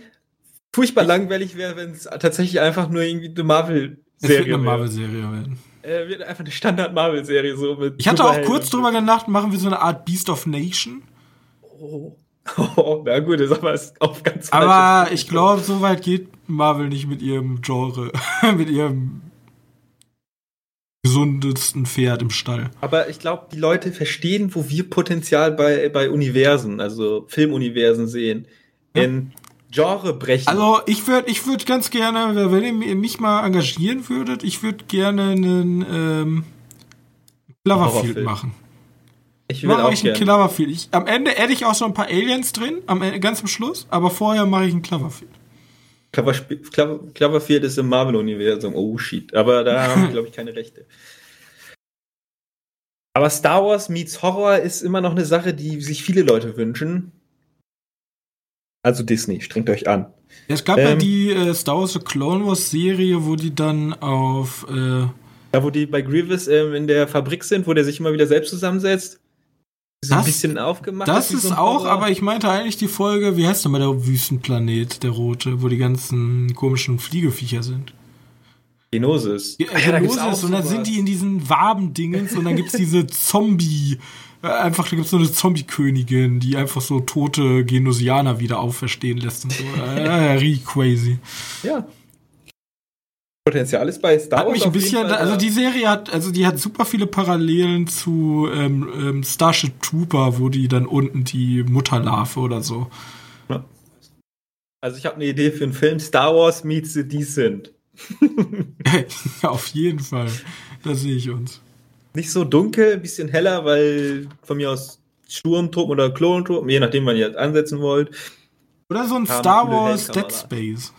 Furchtbar langweilig wäre, wenn es tatsächlich einfach nur irgendwie eine Marvel-Serie wäre. eine Marvel-Serie werden. Äh, wird einfach eine Standard-Marvel-Serie so mit. Ich hatte auch kurz drüber gedacht, machen wir so eine Art Beast of Nation. Oh. Oh, na gut, ist aber auf ganz Aber ich glaube, so weit geht Marvel nicht mit ihrem Genre, mit ihrem gesundesten Pferd im Stall. Aber ich glaube, die Leute verstehen, wo wir Potenzial bei, bei Universen, also Filmuniversen sehen. Ja. In Genre brechen. Also ich würde ich würd ganz gerne, wenn ihr mich mal engagieren würdet, ich würde gerne einen ähm, Cloverfield machen. Ich will mache auch ich einen Cloverfield. Am Ende hätte ich auch so ein paar Aliens drin, am ganz am Schluss, aber vorher mache ich einen Cloverfield. Cloverfield ist im Marvel-Universum. Oh shit. Aber da haben wir, glaube ich, keine Rechte. Aber Star Wars meets Horror ist immer noch eine Sache, die sich viele Leute wünschen. Also Disney, strengt euch an. Ja, es gab ähm, ja die äh, Star Wars The Clone Wars Serie, wo die dann auf. Äh ja, wo die bei Grievous ähm, in der Fabrik sind, wo der sich immer wieder selbst zusammensetzt. So ein bisschen aufgemacht. Das ist so auch, aber ich meinte eigentlich die Folge, wie heißt nochmal der Wüstenplanet, der rote, wo die ganzen komischen Fliegeviecher sind. Genosis. Ja, ja, Genosis, und dann sind die in diesen Wabendingens und dann gibt's diese Zombie, äh, einfach, da gibt's so eine Zombie-Königin, die einfach so tote Genosianer wieder auferstehen lässt und so. äh, richtig crazy. Ja. Potenzial ist bei Star Wars. Hat mich ein bisschen, also die Serie hat, also die hat super viele Parallelen zu ähm, ähm, Starship Trooper, wo die dann unten die Mutterlarve oder so. Also ich habe eine Idee für einen Film Star Wars meets the Decent. auf jeden Fall. Da sehe ich uns. Nicht so dunkel, ein bisschen heller, weil von mir aus Sturmtruppen oder Klontruppen, je nachdem, wann ihr das ansetzen wollt. Oder so ein Star Wars Dead Space.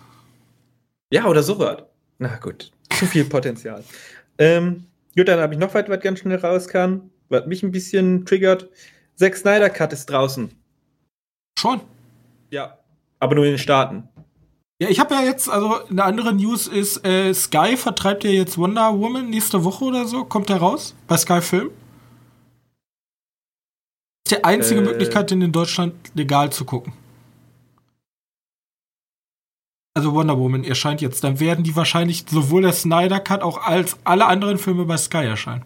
Ja, oder sowas. Na gut, zu viel Potenzial. ähm, gut, dann habe ich noch was, was ganz schnell raus kann, was mich ein bisschen triggert. Zack Snyder Cut ist draußen. Schon? Ja, aber nur in den Staaten. Ja, ich habe ja jetzt, also eine andere News ist, äh, Sky vertreibt ja jetzt Wonder Woman nächste Woche oder so. Kommt der raus? Bei Sky Film? ist die einzige äh, Möglichkeit, den in Deutschland legal zu gucken. Also Wonder Woman erscheint jetzt. Dann werden die wahrscheinlich sowohl der Snyder Cut auch als alle anderen Filme bei Sky erscheinen.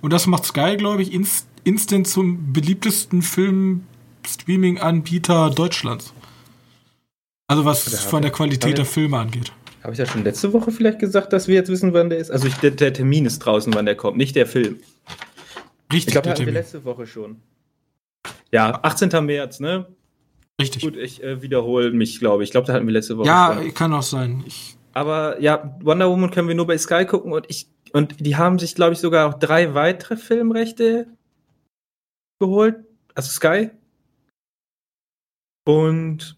Und das macht Sky, glaube ich, inst instant zum beliebtesten Film-Streaming-Anbieter Deutschlands. Also was von der Qualität der Filme angeht. Habe ich ja schon letzte Woche vielleicht gesagt, dass wir jetzt wissen, wann der ist? Also ich, der, der, Termin ist draußen, wann der kommt, nicht der Film. Richtig, ich glaube, hatten wir letzte Woche schon. Ja, 18. März, ne? Richtig. Gut, ich äh, wiederhole mich, glaube ich. Ich glaube, da hatten wir letzte Woche Ja, schon. kann auch sein. Ich Aber ja, Wonder Woman können wir nur bei Sky gucken und ich und die haben sich, glaube ich, sogar auch drei weitere Filmrechte geholt. Also Sky. Und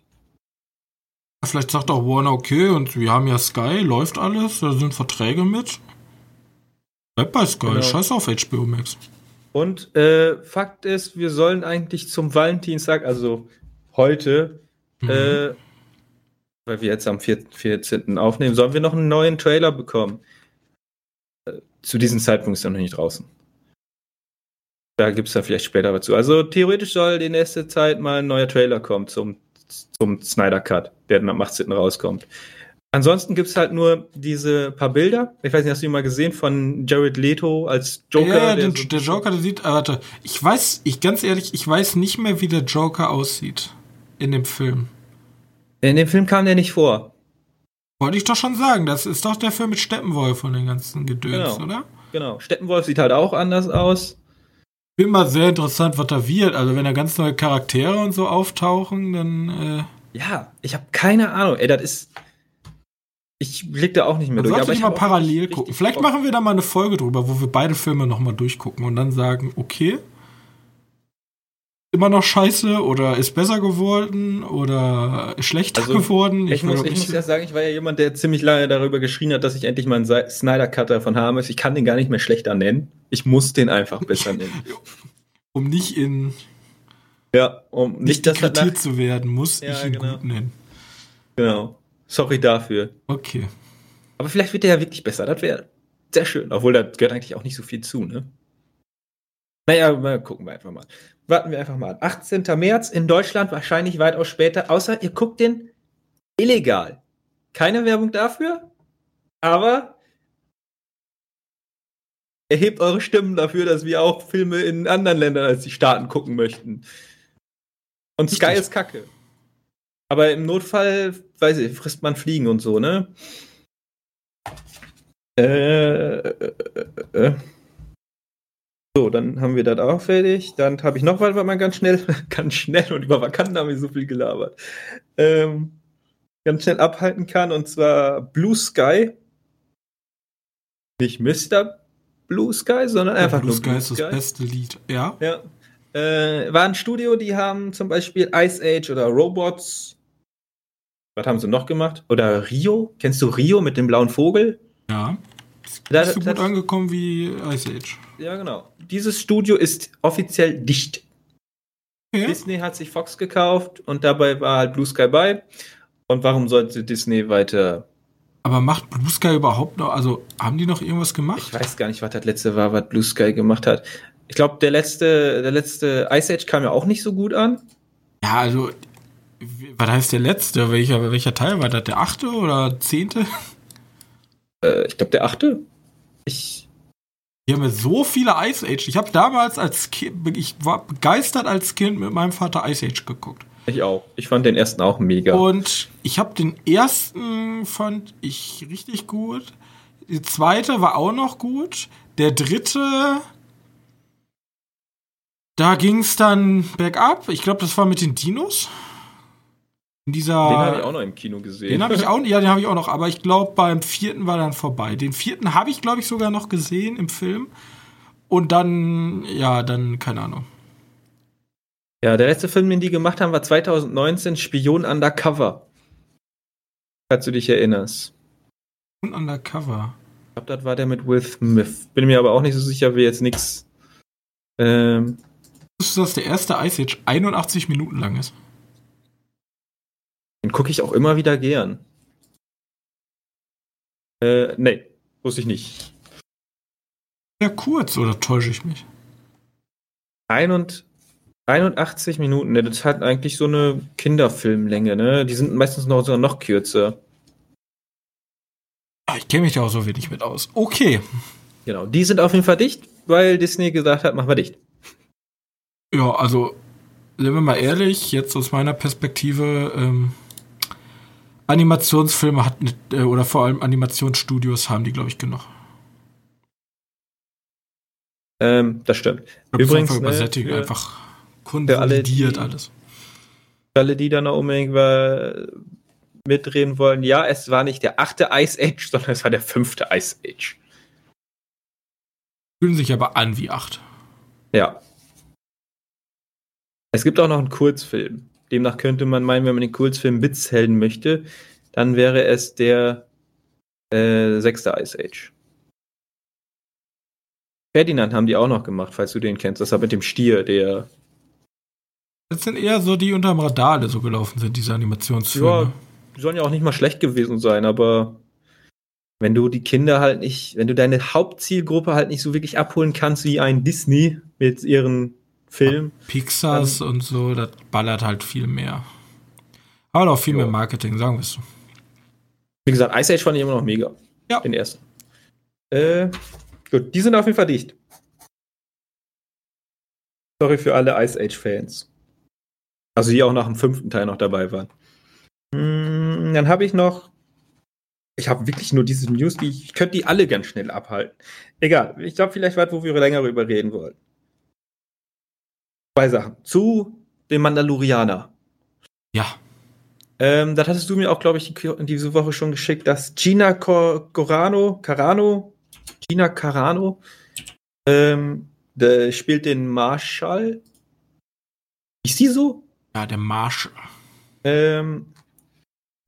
Vielleicht sagt auch Warner, okay, und wir haben ja Sky, läuft alles, da sind Verträge mit. Bleib bei Sky, genau. scheiß auf HBO Max. Und äh, Fakt ist, wir sollen eigentlich zum Valentinstag, also heute, mhm. äh, weil wir jetzt am 14. aufnehmen, sollen wir noch einen neuen Trailer bekommen. Äh, zu diesem Zeitpunkt ist er noch nicht draußen. Da gibt es da vielleicht später was zu. Also theoretisch soll die nächste Zeit mal ein neuer Trailer kommen zum, zum Snyder Cut, der dann am 18. rauskommt. Ansonsten gibt es halt nur diese paar Bilder. Ich weiß nicht, hast du die mal gesehen von Jared Leto als Joker? Ja, der, der, der Joker, der sieht, äh, warte, ich weiß, ich ganz ehrlich, ich weiß nicht mehr, wie der Joker aussieht in dem Film. In dem Film kam der nicht vor. Wollte ich doch schon sagen, das ist doch der Film mit Steppenwolf von den ganzen Gedöns, genau. oder? Genau, Steppenwolf sieht halt auch anders aus. Bin mal sehr interessant, was da wird. Also wenn da ganz neue Charaktere und so auftauchen, dann. Äh ja, ich habe keine Ahnung. Ey, das ist ich blick da auch nicht mehr durch. Sollte aber ich mal parallel gucken. Vielleicht machen wir da mal eine Folge drüber, wo wir beide Filme nochmal durchgucken und dann sagen, okay, immer noch scheiße oder ist besser geworden oder schlechter also, geworden. Ich, ich muss, ich muss ja sagen, ich war ja jemand, der ziemlich lange darüber geschrien hat, dass ich endlich mal einen Snyder Cutter von haben muss. Ich kann den gar nicht mehr schlechter nennen. Ich muss den einfach besser nennen. um nicht in ja, um nicht, nicht zu werden, muss ja, ich ihn genau. gut nennen. Genau. Sorry dafür. Okay. Aber vielleicht wird der ja wirklich besser. Das wäre sehr schön. Obwohl, da gehört eigentlich auch nicht so viel zu, ne? Naja, mal gucken wir einfach mal. Warten wir einfach mal an. 18. März in Deutschland, wahrscheinlich weitaus später. Außer ihr guckt den illegal. Keine Werbung dafür, aber erhebt eure Stimmen dafür, dass wir auch Filme in anderen Ländern als die Staaten gucken möchten. Und Sky ist kacke. Aber im Notfall, weiß ich, frisst man Fliegen und so, ne? Äh, äh, äh, äh. So, dann haben wir das auch fertig. Dann habe ich noch was, was man ganz schnell, ganz schnell und über Vakanten haben wir so viel gelabert. Ähm, ganz schnell abhalten kann und zwar Blue Sky. Nicht Mr. Blue Sky, sondern einfach Blue nur Blue Sky. Blue Sky ist das beste Lied, ja. Ja. Äh, war ein Studio, die haben zum Beispiel Ice Age oder Robots was haben sie noch gemacht? Oder Rio? Kennst du Rio mit dem blauen Vogel? Ja. Ist nicht so gut das, angekommen wie Ice Age. Ja, genau. Dieses Studio ist offiziell dicht. Ja. Disney hat sich Fox gekauft und dabei war halt Blue Sky bei. Und warum sollte Disney weiter. Aber macht Blue Sky überhaupt noch, also haben die noch irgendwas gemacht? Ich weiß gar nicht, was das letzte war, was Blue Sky gemacht hat. Ich glaube, der letzte, der letzte Ice Age kam ja auch nicht so gut an. Ja, also was heißt der letzte? Welcher, welcher Teil war das? Der achte oder zehnte? Äh, ich glaube der achte. Ich. Die haben ja so viele Ice Age. Ich habe damals als Kind, ich war begeistert als Kind mit meinem Vater Ice Age geguckt. Ich auch. Ich fand den ersten auch mega. Und ich habe den ersten fand ich richtig gut. Der zweite war auch noch gut. Der dritte, da ging es dann bergab. Ich glaube, das war mit den Dinos. In dieser, den habe ich auch noch im Kino gesehen. Den habe ich auch, ja, den habe ich auch noch, aber ich glaube, beim vierten war dann vorbei. Den vierten habe ich, glaube ich, sogar noch gesehen im Film. Und dann, ja, dann, keine Ahnung. Ja, der letzte Film, den die gemacht haben, war 2019 Spion Undercover. Falls du dich erinnerst. Spion Undercover. Ich glaube, das war der mit Will Smith. Bin mir aber auch nicht so sicher, wie jetzt nichts. Ähm. Wusstest du, dass der erste Ice Age 81 Minuten lang ist? Den gucke ich auch immer wieder gern. Äh, nee, wusste ich nicht. Ja, kurz, oder täusche ich mich? Ein und 81 Minuten, ne, das hat eigentlich so eine Kinderfilmlänge, ne? Die sind meistens noch sogar noch kürzer. Ah, Ich kenne mich da auch so wenig mit aus. Okay. Genau, die sind auf jeden Fall dicht, weil Disney gesagt hat, machen wir dicht. Ja, also, sind wir mal ehrlich, jetzt aus meiner Perspektive, ähm, Animationsfilme hat äh, oder vor allem Animationsstudios haben die, glaube ich, genug. Ähm, das stimmt. Glaub, Übrigens, einfach ne, für- einfach alle, konsolidiert die- alles. Für alle, die da noch unbedingt äh, mitreden wollen, ja, es war nicht der achte Ice Age, sondern es war der fünfte Ice Age. Fühlen sich aber an wie acht. Ja. Es gibt auch noch einen Kurzfilm. Demnach könnte man meinen, wenn man den Kurzfilm Blitzhelden möchte, dann wäre es der äh, sechste Ice Age. Ferdinand haben die auch noch gemacht, falls du den kennst. Das war mit dem Stier, der. Das sind eher so die unterm Radar, die so gelaufen sind, diese Animationsfilme. Ja, die sollen ja auch nicht mal schlecht gewesen sein, aber wenn du die Kinder halt nicht, wenn du deine Hauptzielgruppe halt nicht so wirklich abholen kannst wie ein Disney mit ihren Filmen, Pixars und so, das ballert halt viel mehr. Aber auch viel Jo. mehr Marketing, sagen wir es so. Wie gesagt, Ice Age fand ich immer noch mega. Ja. Den ersten. Äh, gut, die sind auf jeden Fall dicht. Sorry für alle Ice Age-Fans. Also die auch nach dem fünften Teil noch dabei waren. Mm, dann habe ich noch. Ich habe wirklich nur diese News, die ich, ich könnte die alle ganz schnell abhalten. Egal, ich glaube vielleicht was, wo wir länger drüber reden wollen. Zwei Sachen. Zu dem Mandalorianer. Ja. Ähm, das hattest du mir auch, glaube ich, die- diese Woche schon geschickt, dass Gina Cor Corano, Carano, Gina Carano, ähm, der spielt den Marshall. Ist die so? Ja, der Marsch. Ähm,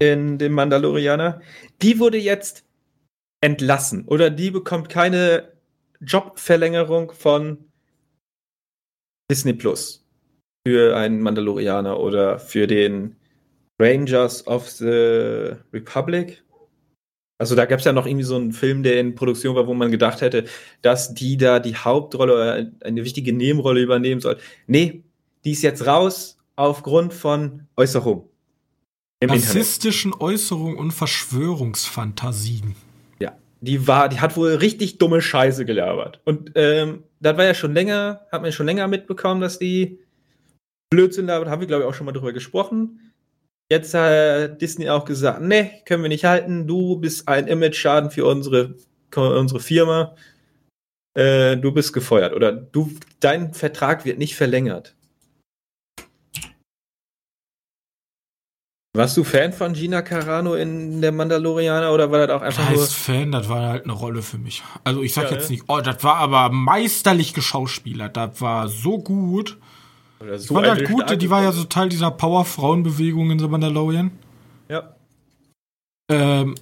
in dem Mandalorianer. Die wurde jetzt entlassen oder die bekommt keine Jobverlängerung von Disney Plus für einen Mandalorianer oder für den Rangers of the Republic. Also da gab es ja noch irgendwie so einen Film, der in Produktion war, wo man gedacht hätte, dass die da die Hauptrolle oder eine wichtige Nebenrolle übernehmen soll. Nee, die ist jetzt raus aufgrund von Äußerung. Im Internet. Rassistischen Äußerungen und Verschwörungsfantasien. Die war, die hat wohl richtig dumme Scheiße gelabert. Und ähm, das war ja schon länger, hat man schon länger mitbekommen, dass die Blödsinn labert, haben wir glaube ich auch schon mal drüber gesprochen. Jetzt hat Disney auch gesagt, nee, können wir nicht halten, du bist ein Image-Schaden für unsere, unsere Firma. Äh, du bist gefeuert oder du, dein Vertrag wird nicht verlängert. Warst du Fan von Gina Carano in der Mandalorianer oder war das auch Das einfach nur. heißt Fan, das war halt eine Rolle für mich. Also ich sag Ja, jetzt ne? nicht, oh, das war aber meisterlich geschauspielert. Das war so gut. Oder Ich so fand eine halt gut, die war ja so Teil dieser Power-Frauen-Bewegung in The Mandalorian. Ja. Ähm,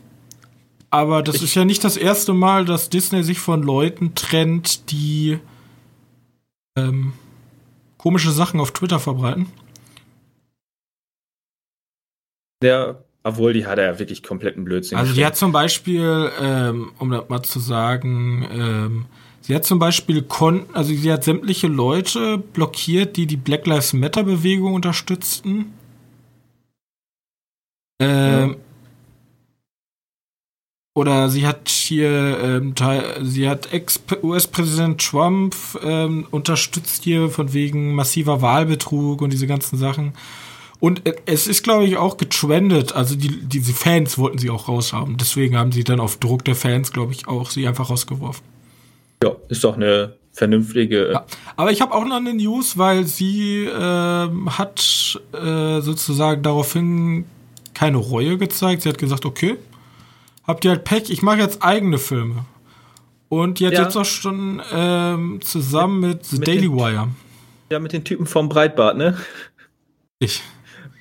aber das Ich- ist ja nicht das erste Mal, dass Disney sich von Leuten trennt, die ähm, komische Sachen auf Twitter verbreiten. Der, obwohl die hat er ja wirklich kompletten Blödsinn. Also die hat zum Beispiel, ähm, um das mal zu sagen, ähm, sie hat zum Beispiel Konten, also sie hat sämtliche Leute blockiert, die die Black Lives Matter Bewegung unterstützten. Ähm, Oder sie hat hier, ähm, Teil, sie hat Ex-US-Präsident Trump ähm, unterstützt hier von wegen massiver Wahlbetrug und diese ganzen Sachen. Und äh, es ist, glaube ich, auch getrendet. Also die, diese Fans wollten sie auch raushaben. Deswegen haben sie dann auf Druck der Fans, glaube ich, auch sie einfach rausgeworfen. ja, ist doch eine vernünftige. Ja. Aber ich habe auch noch eine News, weil sie ähm, hat äh, sozusagen daraufhin keine Reue gezeigt. Sie hat gesagt, okay, habt ihr halt Pech, ich mache jetzt eigene Filme. Und die hat Ja. jetzt auch schon ähm, zusammen mit, The mit Daily den- Wire. Ja, mit den Typen vom Breitbart, ne? Ich.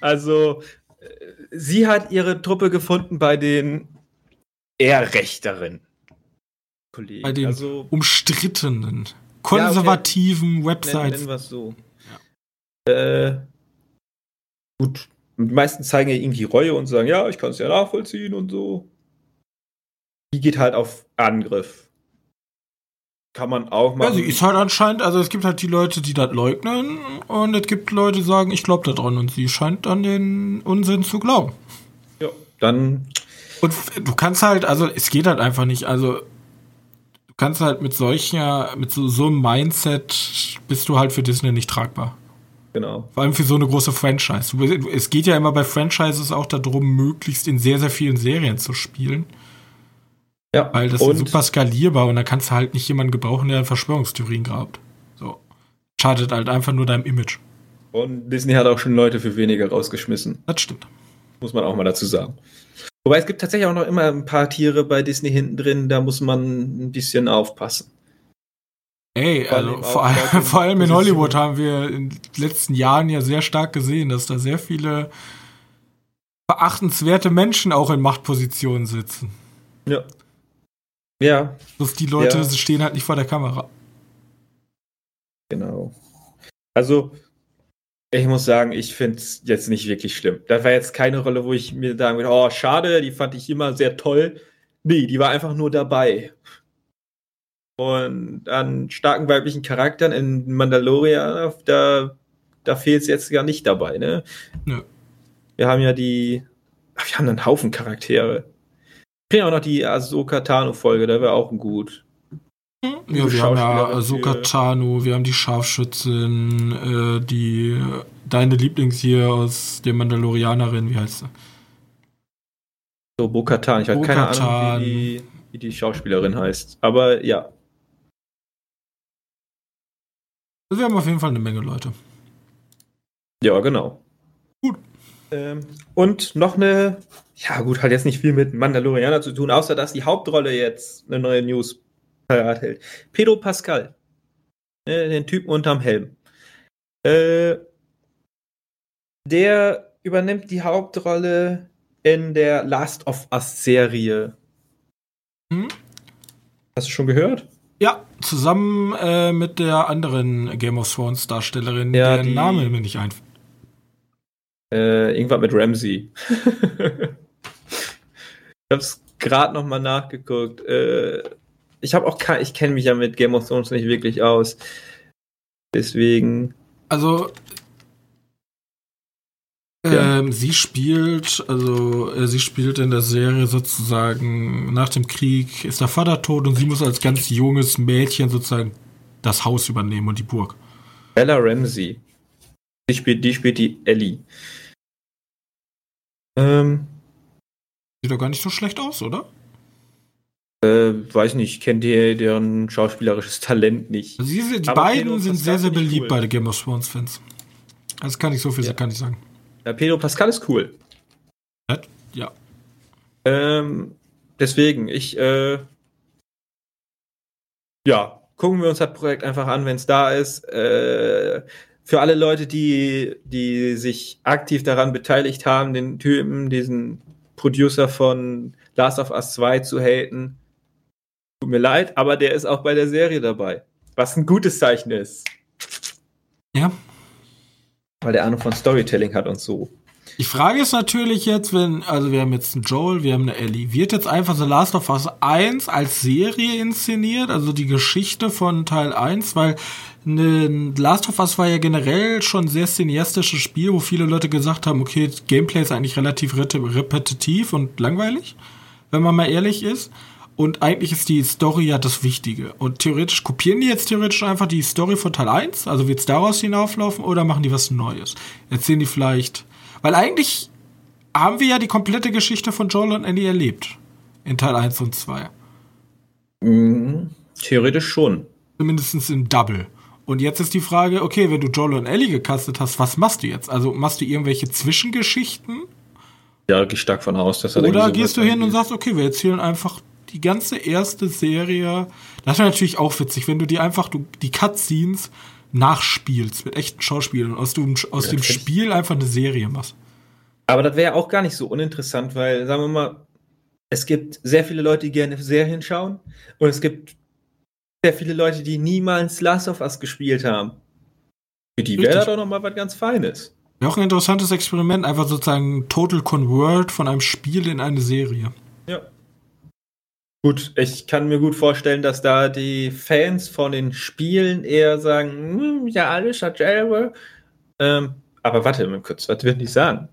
Also, äh, sie hat ihre Truppe gefunden bei den eher rechteren Kollegen. Bei den also, umstrittenen, konservativen nennen, Websites. nennen es so. Äh, gut, die meisten zeigen ja irgendwie Reue und sagen, ja, ich kann es ja nachvollziehen und so. Die geht halt auf Angriff. Kann man auch Ja, machen. sie ist halt anscheinend, also es gibt halt die Leute, die das leugnen und es gibt Leute, die sagen, ich glaube daran und sie scheint an den Unsinn zu glauben. ja, dann, Und du kannst halt, also es geht halt einfach nicht, also du kannst halt mit solcher, mit so, so einem Mindset bist du halt für Disney nicht tragbar. genau. Vor allem für so eine große Franchise. Es geht ja immer bei Franchises auch darum, möglichst in sehr, sehr vielen Serien zu spielen. Ja, Weil das und ist super skalierbar und da kannst du halt nicht jemanden gebrauchen, der Verschwörungstheorien grabt. So. Schadet halt einfach nur deinem Image. Und Disney hat auch schon Leute für weniger rausgeschmissen. Das stimmt. Muss man auch mal dazu sagen. Wobei es gibt tatsächlich auch noch immer ein paar Tiere bei Disney hinten drin, da muss man ein bisschen aufpassen. Ey, Vor allem also vor, den vor allem in. Hollywood haben wir in den letzten Jahren ja sehr stark gesehen, dass da sehr viele beachtenswerte Menschen auch in Machtpositionen sitzen. Ja. Ja, Bloß die Leute Ja. stehen halt nicht vor der Kamera. genau. Also, ich muss sagen, ich finde es jetzt nicht wirklich schlimm. Das war jetzt keine Rolle, wo ich mir sagen würde, oh, schade, die fand ich immer sehr toll. Nee, die war einfach nur dabei. Und an starken weiblichen Charakteren in Mandalorian, da, da fehlt es jetzt gar nicht dabei, ne? Nö. Wir haben ja die, ach, wir haben einen Haufen Charaktere. Kriegen auch noch die Ahsoka Tano-Folge, da wäre auch gut. Ja, Gute wir haben ja Ahsoka Tano, wir haben die Scharfschützin, äh, die deine Lieblings hier aus der Mandalorianerin, wie heißt sie? So, Bo-Katan. Ich habe keine. Ahnung, wie die, wie die Schauspielerin heißt. Aber ja, wir haben auf jeden Fall eine Menge Leute. ja, genau. Ähm, und noch eine, ja gut, hat jetzt nicht viel mit Mandalorianer zu tun, außer dass die Hauptrolle jetzt eine neue News parat hält. Pedro Pascal. Äh, den Typen unterm Helm. Äh, der übernimmt die Hauptrolle in der Last of Us Serie. Hm? Hast du schon gehört? Ja, zusammen äh, mit der anderen Game of Thrones Darstellerin, Ja, deren die- Name mir nicht einfällt. Äh, irgendwas mit Ramsey. ich hab's gerade noch mal nachgeguckt. Äh, ich habe auch kein, ich kenne mich ja mit Game of Thrones nicht wirklich aus. Deswegen, Also Ja. ähm, sie spielt, also äh, sie spielt in der Serie sozusagen nach dem Krieg ist der Vater tot und sie muss als ganz junges Mädchen sozusagen das Haus übernehmen und die Burg. Bella Ramsey. Die spielt, die spielt die Ellie. Ähm, Sieht doch gar nicht so schlecht aus, oder? äh, weiß nicht, kennt ihr deren schauspielerisches Talent nicht. Also diese, die Aber beiden Pedro sind Pascal sehr, sehr ich beliebt cool. bei den Game of Thrones Fans. Das kann ich so viel Ja. kann ich sagen. Ja, Pedro Pascal ist cool. Ja. Ähm, deswegen, ich, äh, ja, gucken wir uns das Projekt einfach an, wenn es da ist. Äh, für alle Leute, die, die sich aktiv daran beteiligt haben, den Typen, diesen Producer von Last of Us 2 zu haten, tut mir leid, aber der ist auch bei der Serie dabei. Was ein gutes Zeichen ist. Ja. Weil der Ahnung von Storytelling hat und so. Die Frage ist natürlich jetzt, wenn, also wir haben jetzt einen Joel, wir haben eine Ellie. Wird jetzt einfach The Last of Us 1 als Serie inszeniert, also die Geschichte von Teil 1, weil ne, Last of Us war ja generell schon ein sehr cineastisches Spiel, wo viele Leute gesagt haben, okay, das Gameplay ist eigentlich relativ repetitiv und langweilig, wenn man mal ehrlich ist. Und eigentlich ist die Story ja das Wichtige. Und theoretisch kopieren die jetzt theoretisch einfach die Story von Teil 1, also wird es daraus hinauflaufen, oder machen die was Neues? Erzählen die vielleicht. Weil eigentlich haben wir ja die komplette Geschichte von Joel und Ellie erlebt. In Teil 1 und 2. Mhm, theoretisch schon. Zumindest im Double. Und jetzt ist die Frage, okay, wenn du Joel und Ellie gecastet hast, was machst du jetzt? Also machst du irgendwelche Zwischengeschichten? Ja, gehe ich stark von aus, dass er Oder gehst du hin und sagst, okay, wir erzählen einfach die ganze erste Serie. Das wäre natürlich auch witzig, wenn du die einfach, du, die Cutscenes nachspielst mit echten Schauspielern und aus dem, aus Ja, dem. Spiel einfach eine Serie machst. Aber das wäre auch gar nicht so uninteressant, weil, sagen wir mal, es gibt sehr viele Leute, die gerne Serien schauen und es gibt sehr viele Leute, die niemals Last of Us gespielt haben. Für die wäre das doch noch mal was ganz Feines. Wäre auch ein interessantes Experiment, einfach sozusagen Total Convert von einem Spiel in eine Serie. Ja. Gut, ich kann mir gut vorstellen, dass da die Fans von den Spielen eher sagen, hm, ja, alles dasselbe. Ähm, aber warte mal kurz, was wird die sagen?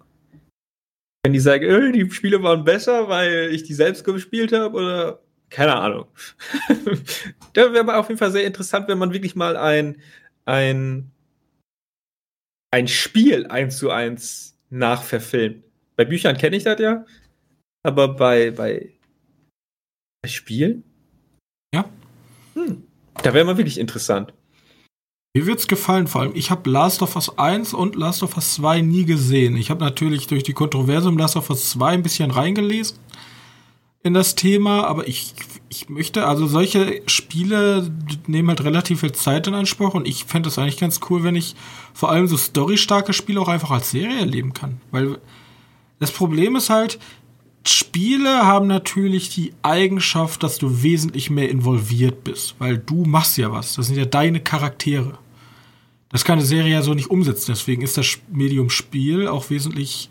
Wenn die sagen, äh, die Spiele waren besser, weil ich die selbst gespielt habe oder keine Ahnung. da wäre auf jeden Fall sehr interessant, wenn man wirklich mal ein, ein, ein Spiel eins zu eins nachverfilmt. Bei Büchern kenne ich das ja, aber bei, bei, bei Spielen? Ja. Hm, da wäre mal wirklich interessant. Mir wird's gefallen, vor allem ich habe Last of Us 1 und Last of Us 2 nie gesehen. Ich habe natürlich durch die Kontroverse um Last of Us 2 ein bisschen reingelesen in das Thema, aber ich, ich möchte, also solche Spiele nehmen halt relativ viel Zeit in Anspruch und ich fände es eigentlich ganz cool, wenn ich vor allem so storystarke Spiele auch einfach als Serie erleben kann. Weil das Problem ist halt, Spiele haben natürlich die Eigenschaft, dass du wesentlich mehr involviert bist, weil du machst ja was. Das sind ja deine Charaktere. Das kann eine Serie ja so nicht umsetzen. Deswegen ist das Medium Spiel auch wesentlich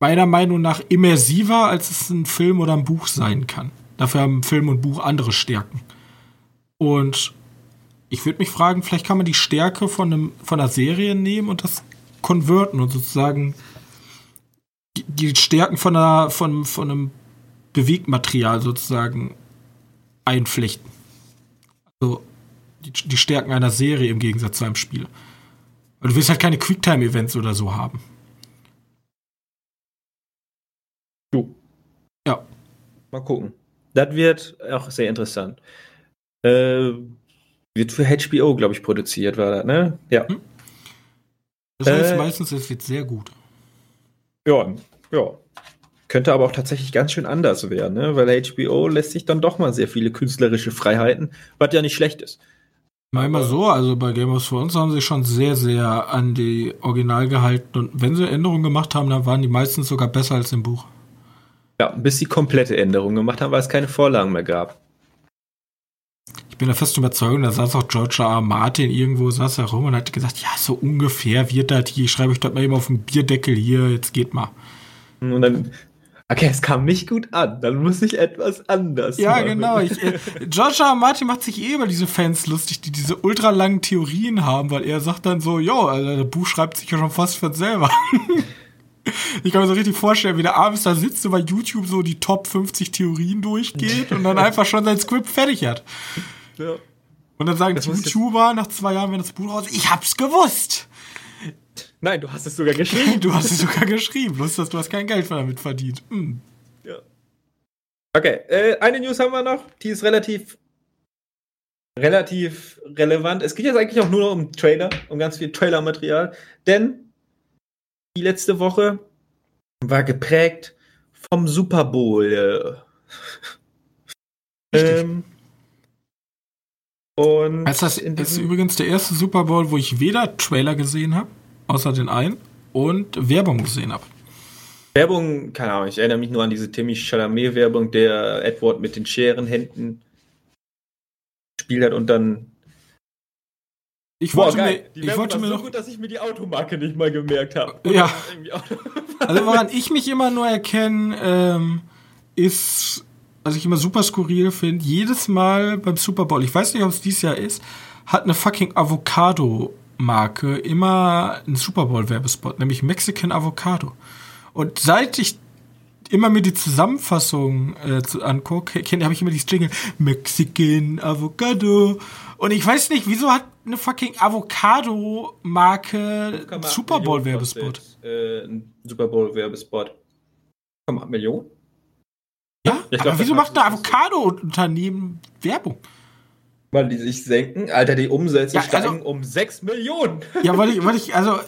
meiner Meinung nach immersiver, als es ein Film oder ein Buch sein kann. Dafür haben Film und Buch andere Stärken. Und ich würde mich fragen, vielleicht kann man die Stärke von, einem, von einer Serie nehmen und das konverten und sozusagen die Stärken von, einer, von, von einem Bewegmaterial sozusagen einflechten. Also die, die Stärken einer Serie im Gegensatz zu einem Spiel. Weil du willst halt keine Quicktime-Events oder so haben. Du. Ja. Mal gucken. Das wird auch sehr interessant. Äh, wird für HBO, glaube ich, produziert, war das, ne? Ja. Hm. Das heißt äh, meistens, es wird sehr gut. Ja, ja. Könnte aber auch tatsächlich ganz schön anders werden, ne? weil HBO lässt sich dann doch mal sehr viele künstlerische Freiheiten, was ja nicht schlecht ist. Mal mal so, also bei Game of Thrones haben sie schon sehr, sehr an die Original gehalten und wenn sie Änderungen gemacht haben, dann waren die meistens sogar besser als im Buch. Ja, bis sie komplette Änderungen gemacht haben, weil es keine Vorlagen mehr gab. Ich bin der festen Überzeugung, da saß auch George R. R. Martin irgendwo, saß herum und hat gesagt, ja, so ungefähr wird das hier, ich schreibe euch das mal eben auf den Bierdeckel hier, jetzt geht mal. Und dann, okay, es kam nicht gut an, dann muss ich etwas anders Ja, machen. genau. Ich, äh, George R. R. Martin macht sich eh über diese Fans lustig, die diese ultralangen Theorien haben, weil er sagt dann so, jo, also das Buch schreibt sich ja schon fast für selber. Ich kann mir so richtig vorstellen, wie der abends da sitzt und bei YouTube so die Top 50 Theorien durchgeht und dann einfach schon sein Skript fertig hat. Ja. Und dann sagen das die YouTuber nach zwei Jahren, wenn das Buch raus ist, ich hab's gewusst. Nein, du hast es sogar geschrieben. du hast es sogar geschrieben, bloß dass du hast kein Geld damit verdient. Hm. Ja. Okay, äh, eine News haben wir noch, die ist relativ relativ relevant. Es geht jetzt eigentlich auch nur noch um Trailer, um ganz viel Trailer-Material, denn die letzte Woche war geprägt vom Super Bowl. ähm, und also das ist übrigens der erste Super Bowl, wo ich weder Trailer gesehen habe, außer den einen, und Werbung gesehen habe. Werbung, keine Ahnung, ich erinnere mich nur an diese Timmy Chalamet-Werbung, der Edward mit den Scherenhänden gespielt hat und dann ich wollte Boah, mir, ich wollte mir so noch gut, dass ich mir die Automarke nicht mal gemerkt habe. Ja. also woran ich mich immer nur erkenne, ähm, ist, was ich immer super skurril finde, jedes Mal beim Super Bowl, ich weiß nicht, ob es dieses Jahr ist, hat eine fucking Avocado-Marke immer einen Super Bowl-Werbespot, nämlich Mexican Avocado. Und seit ich immer mir die Zusammenfassung äh, angucke, habe ich immer dieses Jingle Mexican Avocado. Und ich weiß nicht, wieso hat eine fucking Avocado-Marke Super Bowl-Werbespot? Äh, ein Super Bowl-Werbespot. 8 Millionen? Ja, ich aber glaub, wieso macht ein Avocado-Unternehmen Werbung? Weil die sich senken. Alter, die Umsätze ja, also, steigen um 6 Millionen. Ja, weil ich, weil ich, also,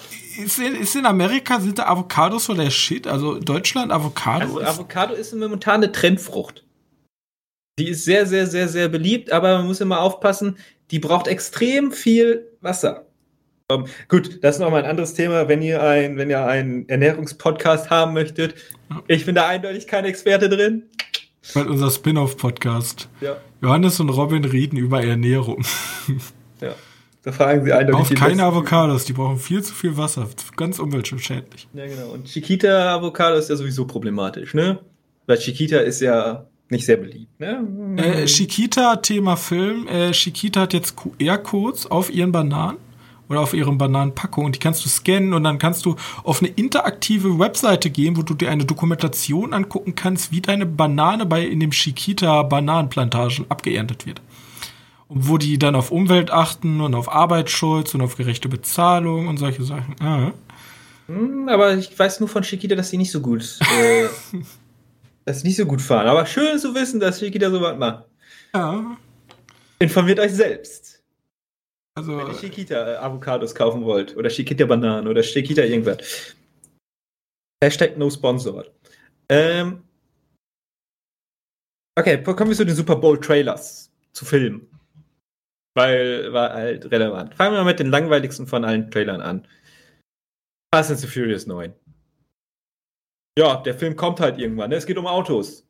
ist in, ist in Amerika, sind da Avocados so der Shit? Also, Deutschland, Avocado? Also, Avocado ist momentan eine Trendfrucht. Die ist sehr, sehr, sehr, sehr beliebt, aber man muss immer aufpassen, die braucht extrem viel Wasser. Um, ähm, gut, das ist nochmal ein anderes Thema, wenn ihr ein, wenn ihr einen Ernährungspodcast haben möchtet. Ich bin da eindeutig kein Experte drin. Weil unser Spin-off-Podcast. Ja. Johannes und Robin reden über Ernährung. Ja. Da fragen sie eindeutig. Braucht keine Avocados, die brauchen viel zu viel Wasser. Ganz umweltschädlich. Ja, genau. Und Chiquita-Avocado ist ja sowieso problematisch, ne? Weil Chiquita ist ja nicht sehr beliebt, ne? Äh, Chiquita, Thema Film. Äh, Chiquita hat jetzt QR-Codes auf ihren Bananen oder auf ihren Bananenpackungen und die kannst du scannen und dann kannst du auf eine interaktive Webseite gehen, wo du dir eine Dokumentation angucken kannst, wie deine Banane bei in dem Chiquita Bananenplantagen abgeerntet wird. Wo die dann auf Umwelt achten und auf Arbeitsschutz und auf gerechte Bezahlung und solche Sachen. Ah. Hm, aber ich weiß nur von Chiquita, dass sie nicht so gut, äh, dass sie nicht so gut fahren. Aber schön zu wissen, dass Chiquita so was macht. Ja. Informiert euch selbst. Also, Wenn ihr Chiquita äh, Avocados kaufen wollt oder Chiquita Bananen oder Chiquita irgendwas. Hashtag no sponsored. Ähm, okay, kommen wir zu den Super Bowl Trailers zu Filmen. Weil war halt relevant. Fangen wir mal mit den langweiligsten von allen Trailern an. Fast and the Furious 9. Ja, der Film kommt halt irgendwann. Ne? Es geht um Autos.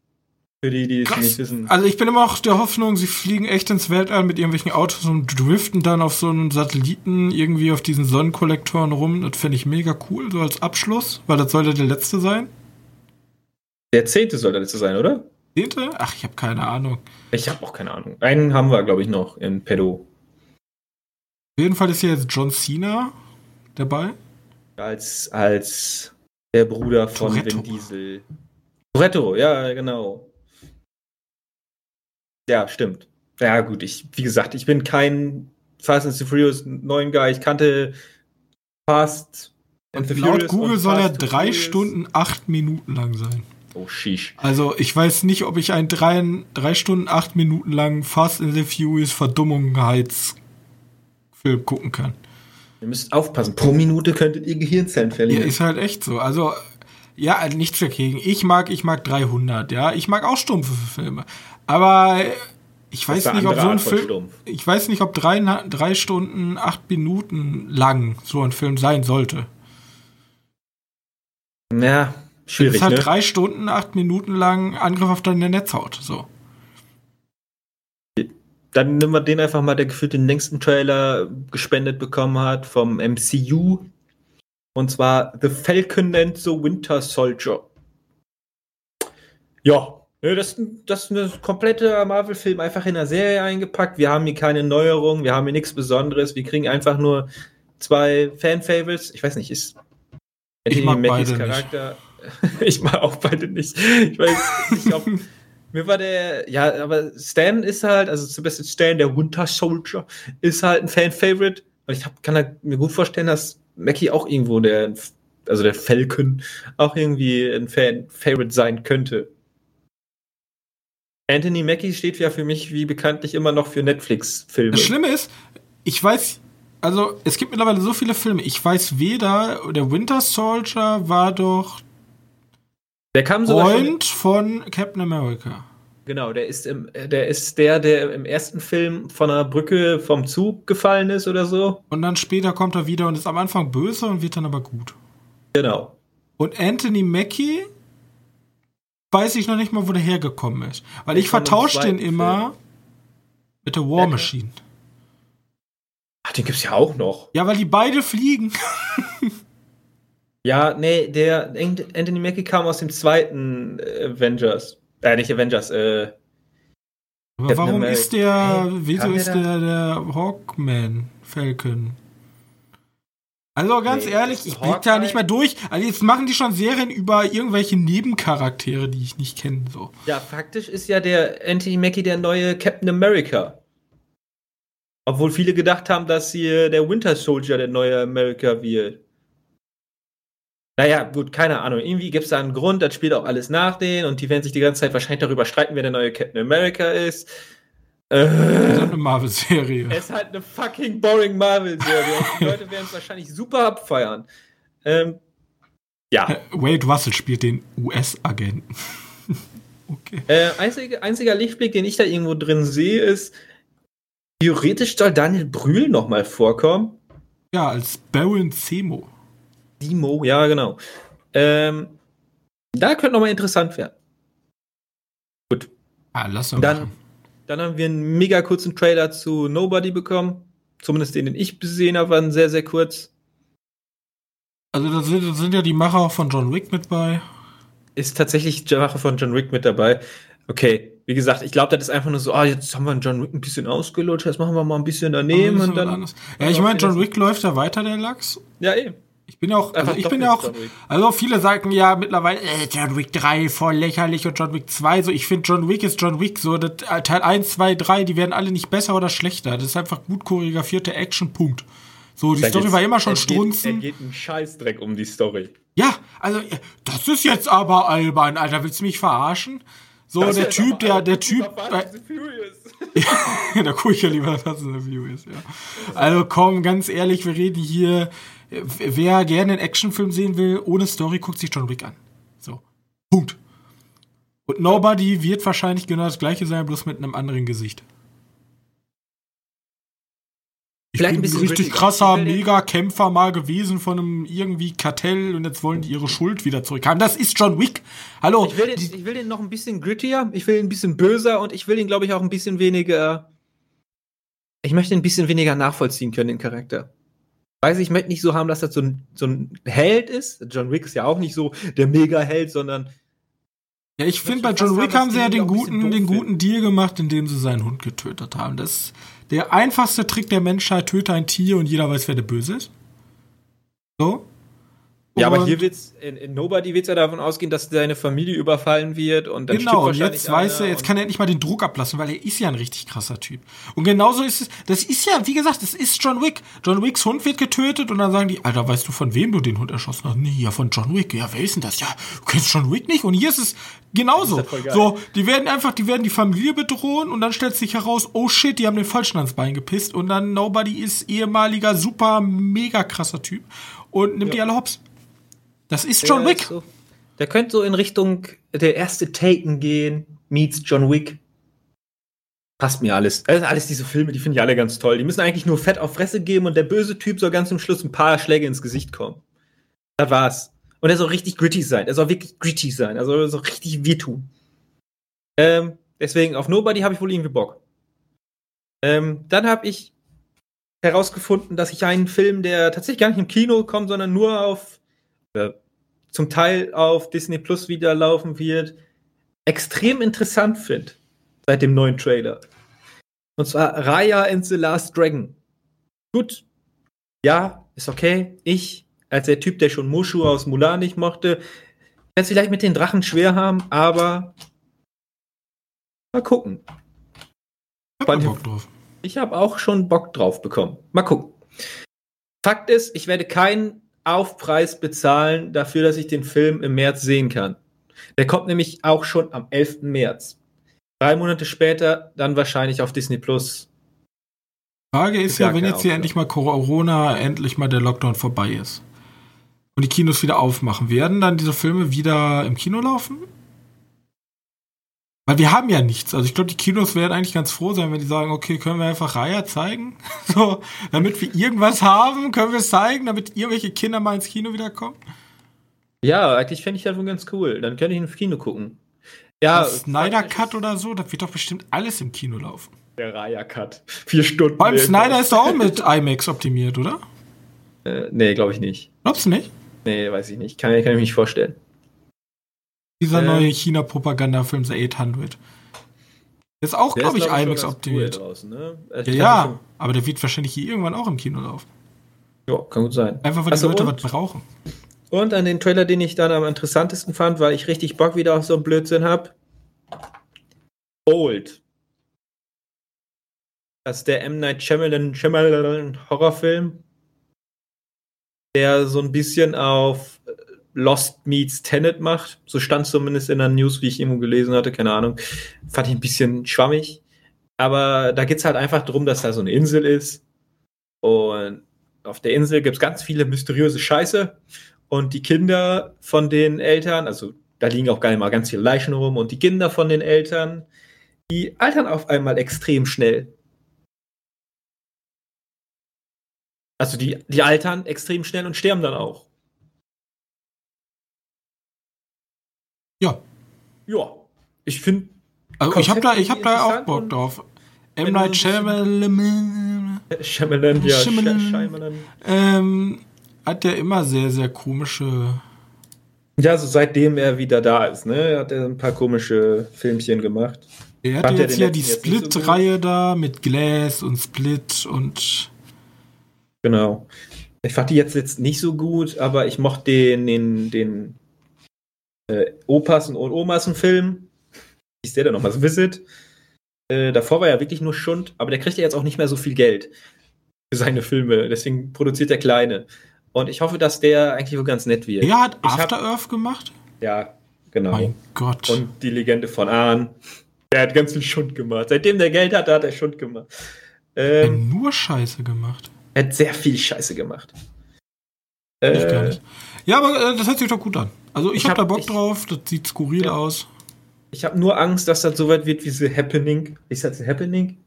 Für die, die es Krass. nicht wissen. Also ich bin immer auch der Hoffnung, sie fliegen echt ins Weltall mit irgendwelchen Autos und driften dann auf so einem Satelliten irgendwie auf diesen Sonnenkollektoren rum. Das fände ich mega cool, so als Abschluss, weil das sollte der letzte sein. Der zehnte soll der letzte sein, oder? Zehnte? Ach, ich habe keine Ahnung. Ich habe auch keine Ahnung. Einen haben wir, glaube ich, noch in Pedo. Auf jeden Fall ist hier jetzt John Cena dabei. Als, als der Bruder von Toretto. Vin Diesel. Toretto, ja, genau. Ja, stimmt. Ja, gut, ich, wie gesagt, ich bin kein Fast and the Furious 9 Guy. Ich kannte Fast and the Laut Furious Google und soll er drei Furious. Stunden, acht Minuten lang sein. Oh, sheesh. Also ich weiß nicht, ob ich einen drei, drei Stunden, acht Minuten lang Fast in the Furious Verdummungsfilm gucken kann. Ihr müsst aufpassen. Pro Minute könntet ihr Gehirnzellen Ja, verlieren. ist halt echt so. Also, ja, nichts dagegen. Ich mag, ich mag 300, ja. Ich mag auch stumpfe Filme. Aber ich weiß nicht, ob so ein Art Film, stumpf. ich weiß nicht, ob drei, drei Stunden, acht Minuten lang so ein Film sein sollte. ja, schwierig, ist halt ne? drei Stunden, acht Minuten lang Angriff auf deine Netzhaut, so. Dann nehmen wir den einfach mal, der gefühlt den längsten Trailer gespendet bekommen hat vom MCU. Und zwar The Falcon and the Winter Soldier. Ja, ne, das, das ist eine komplette Marvel-Film einfach in einer Serie eingepackt. Wir haben hier keine Neuerung, wir haben hier nichts Besonderes. Wir kriegen einfach nur zwei Fan-Favorites. Ich weiß nicht, ist Ich mag Mackies beide nicht. Ich mag auch beide nicht. Ich weiß nicht, ob. Mir war der, ja, aber Stan ist halt, also Sebastian Stan, der Winter Soldier, ist halt ein Fan-Favorite. Und ich hab, kann halt mir gut vorstellen, dass Mackie auch irgendwo der, also der Falcon, auch irgendwie ein Fan-Favorite sein könnte. Anthony Mackie steht ja für mich wie bekanntlich immer noch für Netflix-Filme. Das Schlimme ist, ich weiß, also es gibt mittlerweile so viele Filme. Ich weiß weder, der Winter Soldier war doch Der kam sogar Freund von Captain America. genau, der ist, im, der ist der, der im ersten Film von einer Brücke vom Zug gefallen ist oder so. Und dann später kommt er wieder und ist am Anfang böse und wird dann aber gut. Genau. Und Anthony Mackie weiß ich noch nicht mal, wo der hergekommen ist. Weil ich dem vertausche den immer mit der War Machine. Ach, den gibt's ja auch noch. Ja, weil die beide fliegen. Ja, nee, der Anthony Mackie kam aus dem zweiten äh, Avengers. Äh, nicht Avengers, äh, Aber warum America. ist der, Hey, wieso der ist da? der der Hawkman Falcon? Also ganz Nee, ehrlich, ich blick da nicht mehr durch. Also jetzt machen die schon Serien über irgendwelche Nebencharaktere, die ich nicht kenne. So. ja, faktisch ist ja der Anthony Mackie der neue Captain America. Obwohl viele gedacht haben, dass hier der Winter Soldier der neue America wird. Naja, gut, keine Ahnung. Irgendwie gibt es da einen Grund, das spielt auch alles nach denen und die werden sich die ganze Zeit wahrscheinlich darüber streiten, wer der neue Captain America ist. Das ist Äh, eine Marvel-Serie. Es ist halt eine fucking boring Marvel-Serie. die Leute werden es wahrscheinlich super abfeiern. Ähm, ja. Wade Russell spielt den US-Agenten. okay. Äh, einzige, einziger Lichtblick, den ich da irgendwo drin sehe, ist, theoretisch soll Daniel Brühl nochmal vorkommen. Ja, als Baron Zemo. Dimo, ja, genau. Ähm, da könnte nochmal interessant werden. Ah, lass doch Dann- machen. Dann haben wir einen mega kurzen Trailer zu Nobody bekommen. Zumindest den, den ich gesehen habe, waren sehr, sehr kurz. Also da sind, da sind ja die Macher von John Wick mit bei. Ist tatsächlich die Macher von John Wick mit dabei. Okay, wie gesagt, ich glaube, das ist einfach nur so, ah, jetzt haben wir John Wick ein bisschen ausgelutscht, jetzt machen wir mal ein bisschen daneben bisschen und dann. Ja, ich meine, John Wick läuft ja weiter, der Lachs. Ja, eben. Ich bin ja auch, also ich bin ja auch, Wick. also viele sagen ja mittlerweile, äh, John Wick 3 voll lächerlich und John Wick 2, so ich finde John Wick ist John Wick, so das, äh, Teil 1, 2, 3, die werden alle nicht besser oder schlechter. Das ist einfach gut choreografierte Action, Punkt. So, die Da Story war immer schon es geht- strunzen. Es geht ein Scheißdreck um die Story. Ja, also, äh, das ist jetzt aber albern, Alter, willst du mich verarschen? So, Das der Typ, der, der Typ, äh, Furious. da gucke ich ja lieber and the Furious, ja. Also komm, ganz ehrlich, wir reden hier, wer gerne einen Actionfilm sehen will, ohne Story, guckt sich John Wick an. So. Punkt. Und Nobody wird wahrscheinlich genau das gleiche sein, bloß mit einem anderen Gesicht. Ich Vielleicht bin ein bisschen richtig krasser Mega-Kämpfer mal gewesen von einem irgendwie Kartell und jetzt wollen die ihre Schuld wieder zurückhaben. Das ist John Wick. Hallo. Ich will, den, ich will den noch ein bisschen grittier, ich will ihn ein bisschen böser und ich will ihn, glaube ich, auch ein bisschen weniger. Ich möchte ihn ein bisschen weniger nachvollziehen können, den Charakter. Weiß ich, ich möchte nicht so haben, dass das so ein, so ein Held ist. John Wick ist ja auch nicht so der Mega-Held, sondern Ja, ich finde, bei John Wick haben, sie ja den guten, den guten Deal gemacht, indem sie seinen Hund getötet haben. Das ist der einfachste Trick der Menschheit, töte ein Tier und jeder weiß, wer der Böse ist. So. Ja, aber hier wird's, in, in Nobody wird's ja davon ausgehen, dass seine Familie überfallen wird und dann Genau, und jetzt weiß er, jetzt kann er endlich mal den Druck ablassen, weil er ist ja ein richtig krasser Typ. Und genauso ist es, das ist ja, wie gesagt, das ist John Wick. John Wicks Hund wird getötet und dann sagen die, Alter, weißt du, von wem du den Hund erschossen hast? Nee, ja, von John Wick. Ja, wer ist denn das? Ja, du kennst John Wick nicht? Und hier ist es genauso. Ist ja so, die werden einfach, die werden die Familie bedrohen und dann stellt sich heraus, oh shit, die haben den Falschen ans Bein gepisst und dann Nobody ist ehemaliger, super, mega krasser Typ und nimmt die alle hops. Das ist John Wick. So, der könnte so in Richtung der erste Taken gehen, meets John Wick. Passt mir alles. Also alles diese Filme, die finde ich alle ganz toll. Die müssen eigentlich nur Fett auf Fresse geben und der böse Typ soll ganz zum Schluss ein paar Schläge ins Gesicht kommen. Das war's. Und er soll richtig gritty sein. Er soll wirklich gritty sein. Er soll so richtig wehtun. Ähm, deswegen auf Nobody habe ich wohl irgendwie Bock. Ähm, dann habe ich herausgefunden, dass ich einen Film, der tatsächlich gar nicht im Kino kommt, sondern nur auf zum Teil auf Disney Plus wieder laufen wird, extrem interessant finde seit dem neuen Trailer. Und zwar Raya and the Last Dragon. Gut, ja, ist okay. Ich, als der Typ, der schon Mushu aus Mulan nicht mochte, werde es vielleicht mit den Drachen schwer haben, aber mal gucken. Ich hab Bock drauf. Ich habe auch schon Bock drauf bekommen. Mal gucken. Fakt ist, ich werde keinen Aufpreis bezahlen dafür, dass ich den Film im März sehen kann. Der kommt nämlich auch schon am 11. März. Drei Monate später dann wahrscheinlich auf Disney Plus. Frage ist ja, wenn jetzt hier endlich mal Corona, endlich mal der Lockdown vorbei ist und die Kinos wieder aufmachen, werden dann diese Filme wieder im Kino laufen? Weil wir haben ja nichts. Also ich glaube, die Kinos werden eigentlich ganz froh sein, wenn die sagen, okay, können wir einfach Raya zeigen? So, damit wir irgendwas haben, können wir es zeigen, damit irgendwelche Kinder mal ins Kino wiederkommen. Ja, eigentlich fände ich das wohl ganz cool. Dann könnte ich ins Kino gucken. Ja, Das Snyder Cut oder so, das wird doch bestimmt alles im Kino laufen. Der Raya Cut. Vier Stunden. Irgendwas. Snyder ist doch auch mit IMAX optimiert, oder? Äh, nee, glaube ich nicht. Glaubst du nicht? Nee, weiß ich nicht. Kann, kann ich mir nicht vorstellen. Dieser Ähm. neue China-Propaganda-Film, The 800. Der ist auch, glaube ich, glaub IMAX optimiert. Cool draußen, ne? Also, ja, ja, aber der wird wahrscheinlich hier irgendwann auch im Kino laufen. Ja, kann gut sein. Einfach weil Also die Leute und- was brauchen. Und an den Trailer, den ich dann am interessantesten fand, weil ich richtig Bock wieder auf so einen Blödsinn hab. Old. Das ist der M. Night Shyamalan, Shyamalan Horrorfilm, der so ein bisschen auf äh, Lost Meets Tenet macht. So stand zumindest in der News, wie ich irgendwo gelesen hatte, keine Ahnung. Fand ich ein bisschen schwammig. Aber da geht's halt einfach darum, dass da so eine Insel ist. Und auf der Insel gibt's ganz viele mysteriöse Scheiße. Und die Kinder von den Eltern, also da liegen auch gar nicht mal ganz viele Leichen rum, und die Kinder von den Eltern, die altern auf einmal extrem schnell. Also die, die altern extrem schnell und sterben dann auch. Ja. Ja. Ich finde, Also ich habe da, ich hab da auch Bock drauf. M. Night ein bisschen- Shyamalan. Shyamalan, ja, Shyamalan. Shyamalan. Ähm, hat der immer sehr, sehr komische. Ja, so seitdem er wieder da ist, ne, hat er ein paar komische Filmchen gemacht. Er der jetzt ja die nicht so? Split-Reihe da mit Glass und Split und. Genau. Ich fand die jetzt, jetzt nicht so gut, aber ich mochte den, den, den äh, Opas und Omas Film. Wie ist der denn nochmal? Visit. Äh, davor war ja wirklich nur Schund, aber der kriegt ja jetzt auch nicht mehr so viel Geld für seine Filme. Deswegen produziert er kleine. Und ich hoffe, dass der eigentlich wohl ganz nett wird. Er hat Ich hab- After Earth gemacht? Ja, genau. Mein Gott. Und die Legende von Ahn. Der hat ganz viel Schund gemacht. Seitdem der Geld hatte, hat er Schund gemacht. Er hat Ähm, nur Scheiße gemacht. er hat sehr viel Scheiße gemacht. Ich gar Äh, nicht. Ja, aber äh, das hört sich doch gut an. Also ich, Ich hab, hab- da Bock ich- drauf, das sieht skurril Ja. aus. Ich habe nur Angst, dass das so weit wird wie The Happening. Ist das The Happening?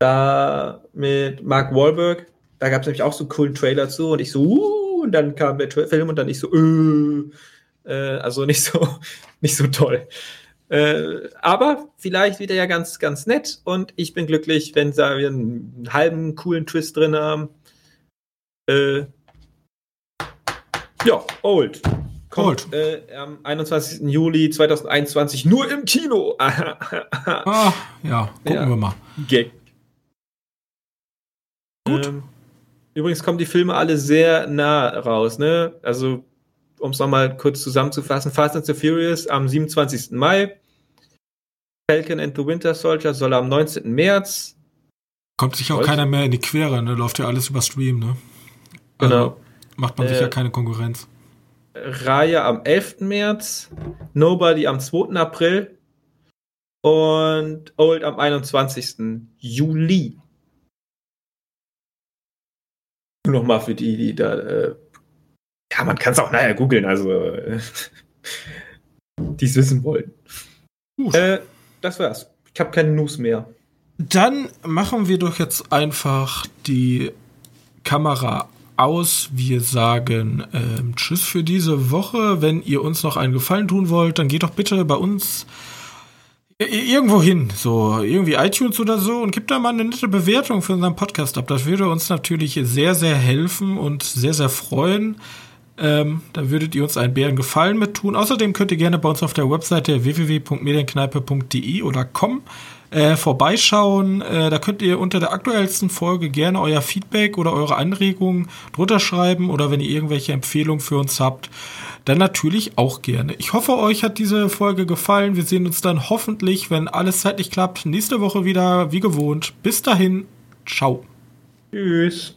Da mit Mark Wahlberg. Da gab es nämlich auch so einen coolen Trailer zu und ich so, uh, und dann kam der Film und dann ich so, äh, äh, also nicht so, nicht so toll. Äh, aber vielleicht wird er ja ganz, ganz nett und ich bin glücklich, wenn sie einen halben coolen Twist drin haben. Äh, ja, Old. Kommt. Äh, am 21. Juli 2021 nur im Kino. Ah, ja, gucken Ja. wir mal. Gag. Gut. Ähm, übrigens kommen die Filme alle sehr nah raus, ne? Also, um es nochmal kurz zusammenzufassen: Fast and the Furious am 27. Mai. Falcon and the Winter Soldier soll am 19. März. Kommt sich auch keiner mehr in die Quere, ne? Läuft ja alles über Stream, ne? Genau. Also macht man sich Äh, ja keine Konkurrenz. Raya am 11. März. Nobody am 2. April. Und Old am 21. Juli. Nochmal für die, die da. Äh, ja, man kann es auch nachher googeln, also. Äh, die es wissen wollen. Äh, das war's. Ich habe keine News mehr. Dann machen wir doch jetzt einfach die Kamera aus. Wir sagen ähm, Tschüss für diese Woche. Wenn ihr uns noch einen Gefallen tun wollt, dann geht doch bitte bei uns irgendwo hin, so irgendwie iTunes oder so und gebt da mal eine nette Bewertung für unseren Podcast ab. Das würde uns natürlich sehr, sehr helfen und sehr, sehr freuen. Ähm, da würdet ihr uns einen Bären Gefallen mit tun. Außerdem könnt ihr gerne bei uns auf der Webseite www.medienkneipe.de oder com äh, vorbeischauen. Äh, da könnt ihr unter der aktuellsten Folge gerne euer Feedback oder eure Anregungen drunter schreiben oder wenn ihr irgendwelche Empfehlungen für uns habt, dann natürlich auch gerne. Ich hoffe, euch hat diese Folge gefallen. Wir sehen uns dann hoffentlich, wenn alles zeitlich klappt, nächste Woche wieder wie gewohnt. Bis dahin, ciao. Tschüss.